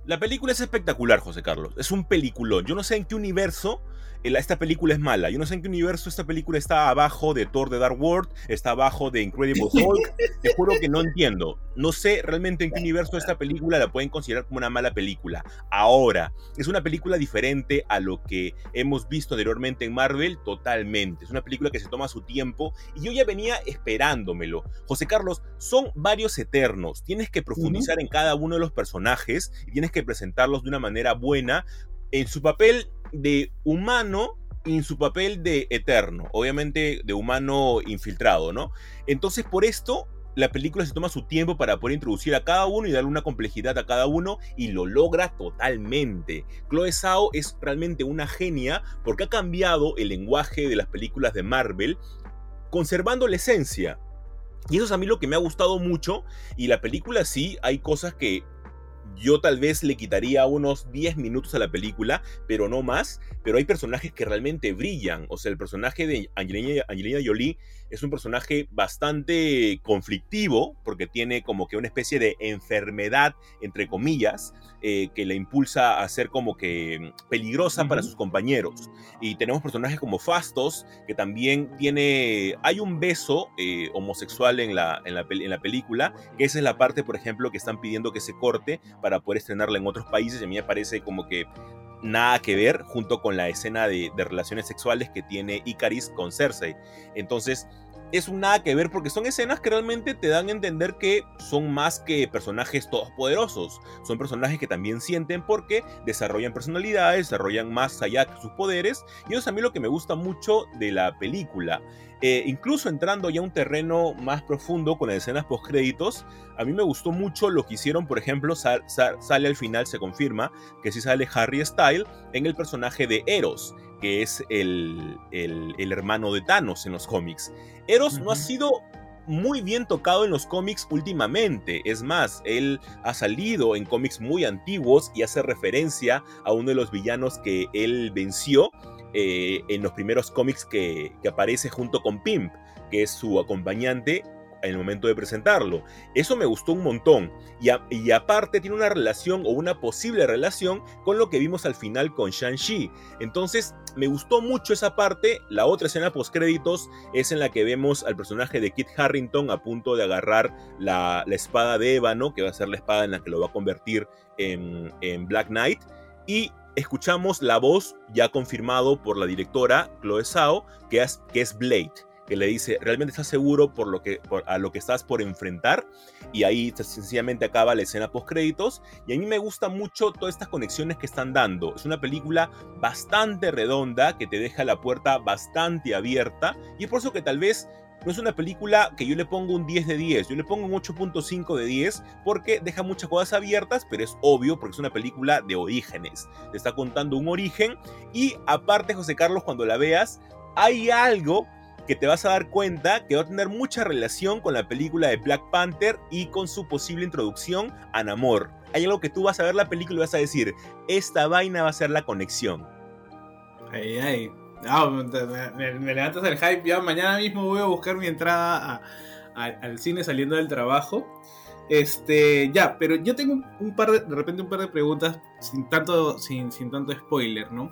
[SPEAKER 2] La película es espectacular, José Carlos. Es un peliculón. Yo no sé en qué universo esta película es mala. Yo no sé en qué universo esta película está abajo de Thor de Dark World, está abajo de Incredible Hulk. Te juro que no entiendo. No sé realmente en qué universo esta película la pueden considerar como una mala película. Ahora, es una película diferente a lo que hemos visto anteriormente en Marvel, totalmente. Es una película que se toma su tiempo y yo ya venía esperándomelo. José Carlos, son varios eternos. Tienes que profundizar en cada uno de los personajes y tienes que presentarlos de una manera buena en su papel de humano en su papel de eterno, obviamente de humano infiltrado, ¿no? Entonces por esto la película se toma su tiempo para poder introducir a cada uno y darle una complejidad a cada uno y lo logra totalmente. Chloe Zhao es realmente una genia porque ha cambiado el lenguaje de las películas de Marvel conservando la esencia. Y eso es a mí lo que me ha gustado mucho y la película sí hay cosas que yo tal vez le quitaría unos 10 minutos a la película, pero no más. Pero hay personajes que realmente brillan. O sea, el personaje de Angelina, Angelina Jolie es un personaje bastante conflictivo, porque tiene como que una especie de enfermedad, entre comillas, eh, que la impulsa a ser como que peligrosa para sus compañeros. Y tenemos personajes como Fastos, que también tiene... Hay un beso eh, homosexual en la, en, la, en la película, que esa es la parte, por ejemplo, que están pidiendo que se corte para poder estrenarla en otros países. Y a mí me parece como que nada que ver junto con la escena de, relaciones sexuales que tiene Icaris con Cersei. Entonces, es un nada que ver porque son escenas que realmente te dan a entender que son más que personajes todos poderosos. Son personajes que también sienten porque desarrollan personalidades, desarrollan más allá que sus poderes. Y eso es a mí lo que me gusta mucho de la película. Eh, incluso entrando ya a un terreno más profundo con las escenas post créditos, a mí me gustó mucho lo que hicieron, por ejemplo, sale al final, se confirma que sí sale Harry Style en el personaje de Eros, que es el, el, hermano de Thanos en los cómics. Eros no ha sido muy bien tocado en los cómics últimamente. Es más, él ha salido en cómics muy antiguos y hace referencia a uno de los villanos que él venció eh, en los primeros cómics que, aparece junto con Pimp, que es su acompañante en el momento de presentarlo. Eso me gustó un montón. Y, aparte tiene una relación o una posible relación con lo que vimos al final con Shang-Chi. Entonces me gustó mucho esa parte. La otra escena post créditos es en la que vemos al personaje de Kit Harrington a punto de agarrar la, la espada de ébano, que va a ser la espada en la que lo va a convertir en, en Black Knight. Y escuchamos la voz ya confirmado por la directora Chloe Zhao, que es, Blade que le dice, ¿realmente estás seguro por lo que, a lo que estás por enfrentar? Y ahí sencillamente acaba la escena post créditos. Y a mí me gusta mucho todas estas conexiones que están dando. Es una película bastante redonda que te deja la puerta bastante abierta. Y es por eso que tal vez no es una película que yo le pongo un 10 de 10, yo le pongo un 8.5 de 10 porque deja muchas cosas abiertas, pero es obvio porque es una película de orígenes. Te está contando un origen y aparte, José Carlos, cuando la veas, hay algo que te vas a dar cuenta que va a tener mucha relación con la película de Black Panther y con su posible introducción a Namor. Hay algo que tú vas a ver la película y vas a decir, esta vaina va a ser la conexión.
[SPEAKER 1] Ay, ay. Me, levantas el hype. Ya mañana mismo voy a buscar mi entrada al cine saliendo del trabajo. Este, ya, pero yo tengo un, par de, de repente un par de preguntas sin tanto, sin, sin tanto spoiler, ¿no?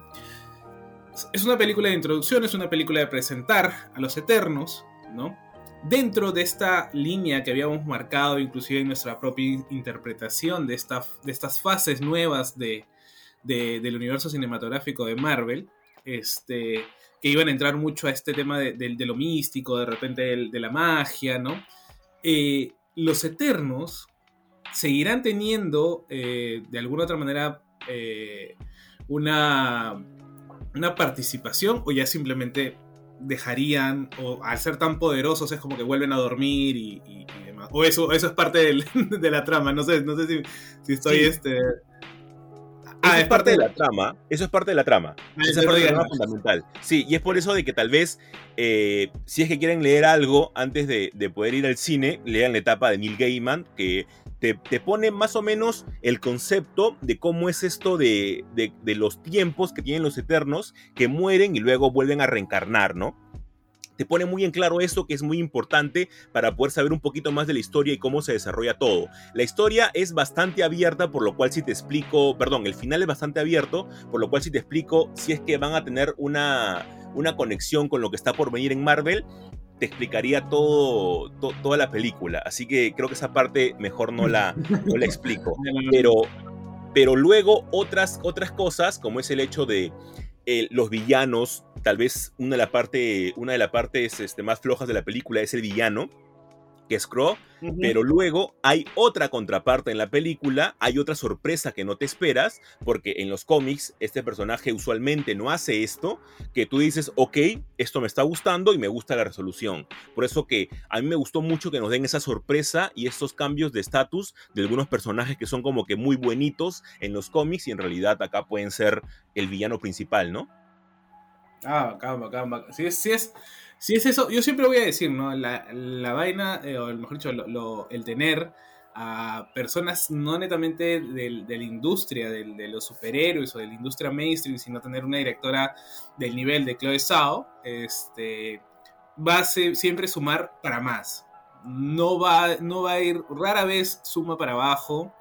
[SPEAKER 1] es una película de introducción, es una película de presentar a los Eternos, ¿no? Dentro de esta línea que habíamos marcado, inclusive en nuestra propia interpretación de, esta, de estas fases nuevas de, del universo cinematográfico de Marvel, este, que iban a entrar mucho a este tema de, lo místico, de repente de, la magia, ¿no? Eh, los Eternos seguirán teniendo, eh, de alguna otra manera, eh, una una participación o ya simplemente dejarían, o al ser tan poderosos es como que vuelven a dormir y, demás. O eso, eso es parte de la trama, no sé, no sé si, estoy este...
[SPEAKER 2] Ah, es parte de la trama. Eso es parte de la trama. Ah, es parte de la trama fundamental. Sí, y es por eso de que tal vez, eh, si es que quieren leer algo antes de, de, poder ir al cine, lean la etapa de Neil Gaiman, que te, pone más o menos el concepto de cómo es esto de, de, los tiempos que tienen los eternos que mueren y luego vuelven a reencarnar, ¿no? Te pone muy en claro eso que es muy importante para poder saber un poquito más de la historia y cómo se desarrolla todo. La historia es bastante abierta, por lo cual si te explico, perdón, el final es bastante abierto, por lo cual si te explico si es que van a tener una, una conexión con lo que está por venir en Marvel, te explicaría todo, toda la película. Así que creo que esa parte mejor no la, no la explico. Pero, pero luego otras, otras cosas, como es el hecho de eh, los villanos, tal vez una de, la parte, una de las partes este, más flojas de la película es el villano. Que es Crow, pero luego hay otra contraparte en la película, hay otra sorpresa que no te esperas, porque en los cómics este personaje usualmente no hace esto, que tú dices, ok, esto me está gustando y me gusta la resolución. Por eso que a mí me gustó mucho que nos den esa sorpresa y estos cambios de estatus de algunos personajes que son como que muy buenitos en los cómics y en realidad acá pueden ser el villano principal, ¿no?
[SPEAKER 1] Ah, bacán, bacán, bacán. Sí, sí es, sí es eso. Yo siempre voy a decir, ¿no? La, la vaina, eh, o mejor dicho, lo- lo- el tener a personas no netamente del- de la industria, del- de los superhéroes o de la industria mainstream, sino tener una directora del nivel de Chloe Zhao, este, va a siempre sumar para más. No va, no va a ir, rara vez suma para abajo,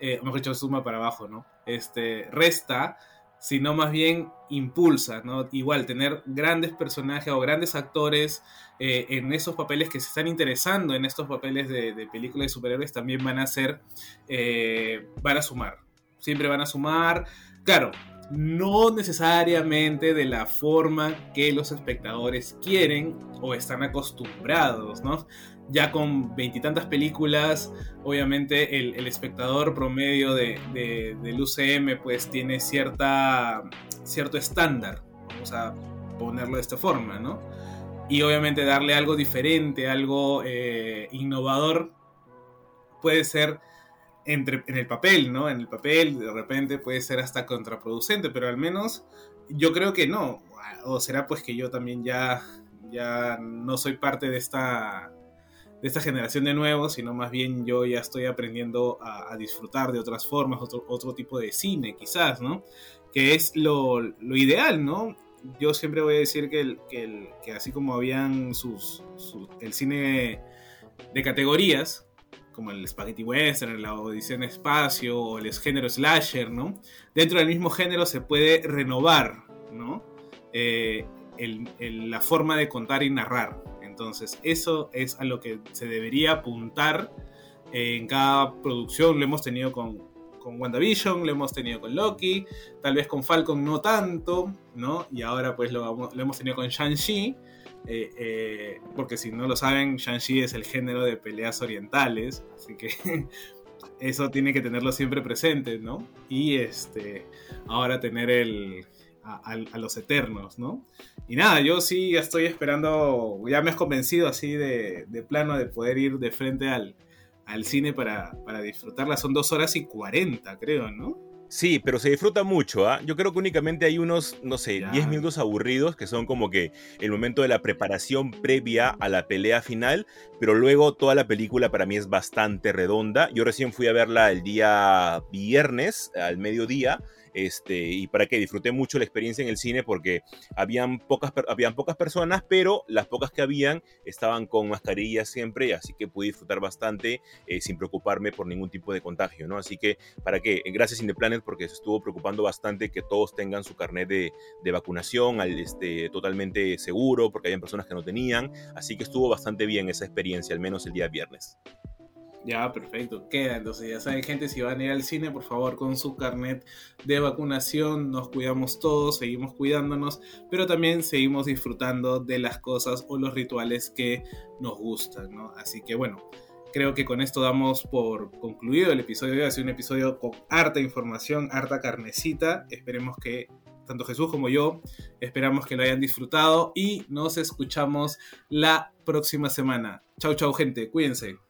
[SPEAKER 1] eh, mejor dicho, suma para abajo, ¿no? Este, resta, sino más bien impulsa, ¿no? Igual, tener grandes personajes o grandes actores eh, en esos papeles que se están interesando en estos papeles de, películas de superhéroes también van a ser, eh, van a sumar, siempre van a sumar, claro, no necesariamente de la forma que los espectadores quieren o están acostumbrados, ¿no? Ya con veintitantas películas, obviamente el, espectador promedio de- del UCM pues tiene cierta, cierto estándar, vamos a ponerlo de esta forma, ¿no? Y obviamente darle algo diferente, algo eh, innovador, puede ser entre, en el papel, ¿no? En el papel de repente puede ser hasta contraproducente, pero al menos yo creo que no. O será pues que yo también ya, ya no soy parte de esta, de esta generación de nuevos, sino más bien yo ya estoy aprendiendo a, disfrutar de otras formas, otro, otro tipo de cine quizás, ¿no? Que es lo, lo ideal, ¿no? Yo siempre voy a decir que, el- que, el- así como habían sus, el cine de categorías, como el Spaghetti Western, la Odisea en Espacio o el género slasher, ¿no? Dentro del mismo género se puede renovar, ¿no? Eh, la forma de contar y narrar. Entonces, eso es a lo que se debería apuntar en cada producción. Lo hemos tenido con, con WandaVision, lo hemos tenido con Loki, tal vez con Falcon no tanto, ¿no? Y ahora pues lo hemos tenido con Shang-Chi. eh, eh, porque si no lo saben, Shang-Chi es el género de peleas orientales, así que eso tiene que tenerlo siempre presente, ¿no? Y este, ahora tener el, a, los eternos, ¿no? Y nada, yo sí estoy esperando, ya me has convencido así de, de plano de poder ir de frente al, al cine para, para disfrutarla. Son dos horas y cuarenta, creo, ¿no?
[SPEAKER 2] Sí, pero se disfruta mucho, ¿ah? Yo creo que únicamente hay unos, no sé,
[SPEAKER 1] Ya.
[SPEAKER 2] 10 minutos aburridos que son como que el momento de la preparación previa a la pelea final, pero luego toda la película para mí es bastante redonda. Yo recién fui a verla el día viernes, al mediodía, este, y para que disfruté mucho la experiencia en el cine porque habían pocas, habían pocas personas, pero las pocas que habían estaban con mascarillas siempre, así que pude disfrutar bastante eh, sin preocuparme por ningún tipo de contagio, ¿no? Así que ¿Para qué? Gracias Indeplanet porque se estuvo preocupando bastante que todos tengan su carnet de, de vacunación al, este, totalmente seguro, porque había personas que no tenían. Así que estuvo bastante bien esa experiencia, al menos el día viernes.
[SPEAKER 1] Ya, perfecto. Queda, entonces ya saben, gente, si van a ir al cine, por favor, con su carnet de vacunación, nos cuidamos todos, seguimos cuidándonos, pero también seguimos disfrutando de las cosas o los rituales que nos gustan, ¿no? Así que bueno, creo que con esto damos por concluido el episodio de hoy. Ha sido un episodio con harta información, harta carnecita. Esperemos que tanto Jesús como yo esperamos que lo hayan disfrutado y nos escuchamos la próxima semana. Chau, chau, gente. Cuídense.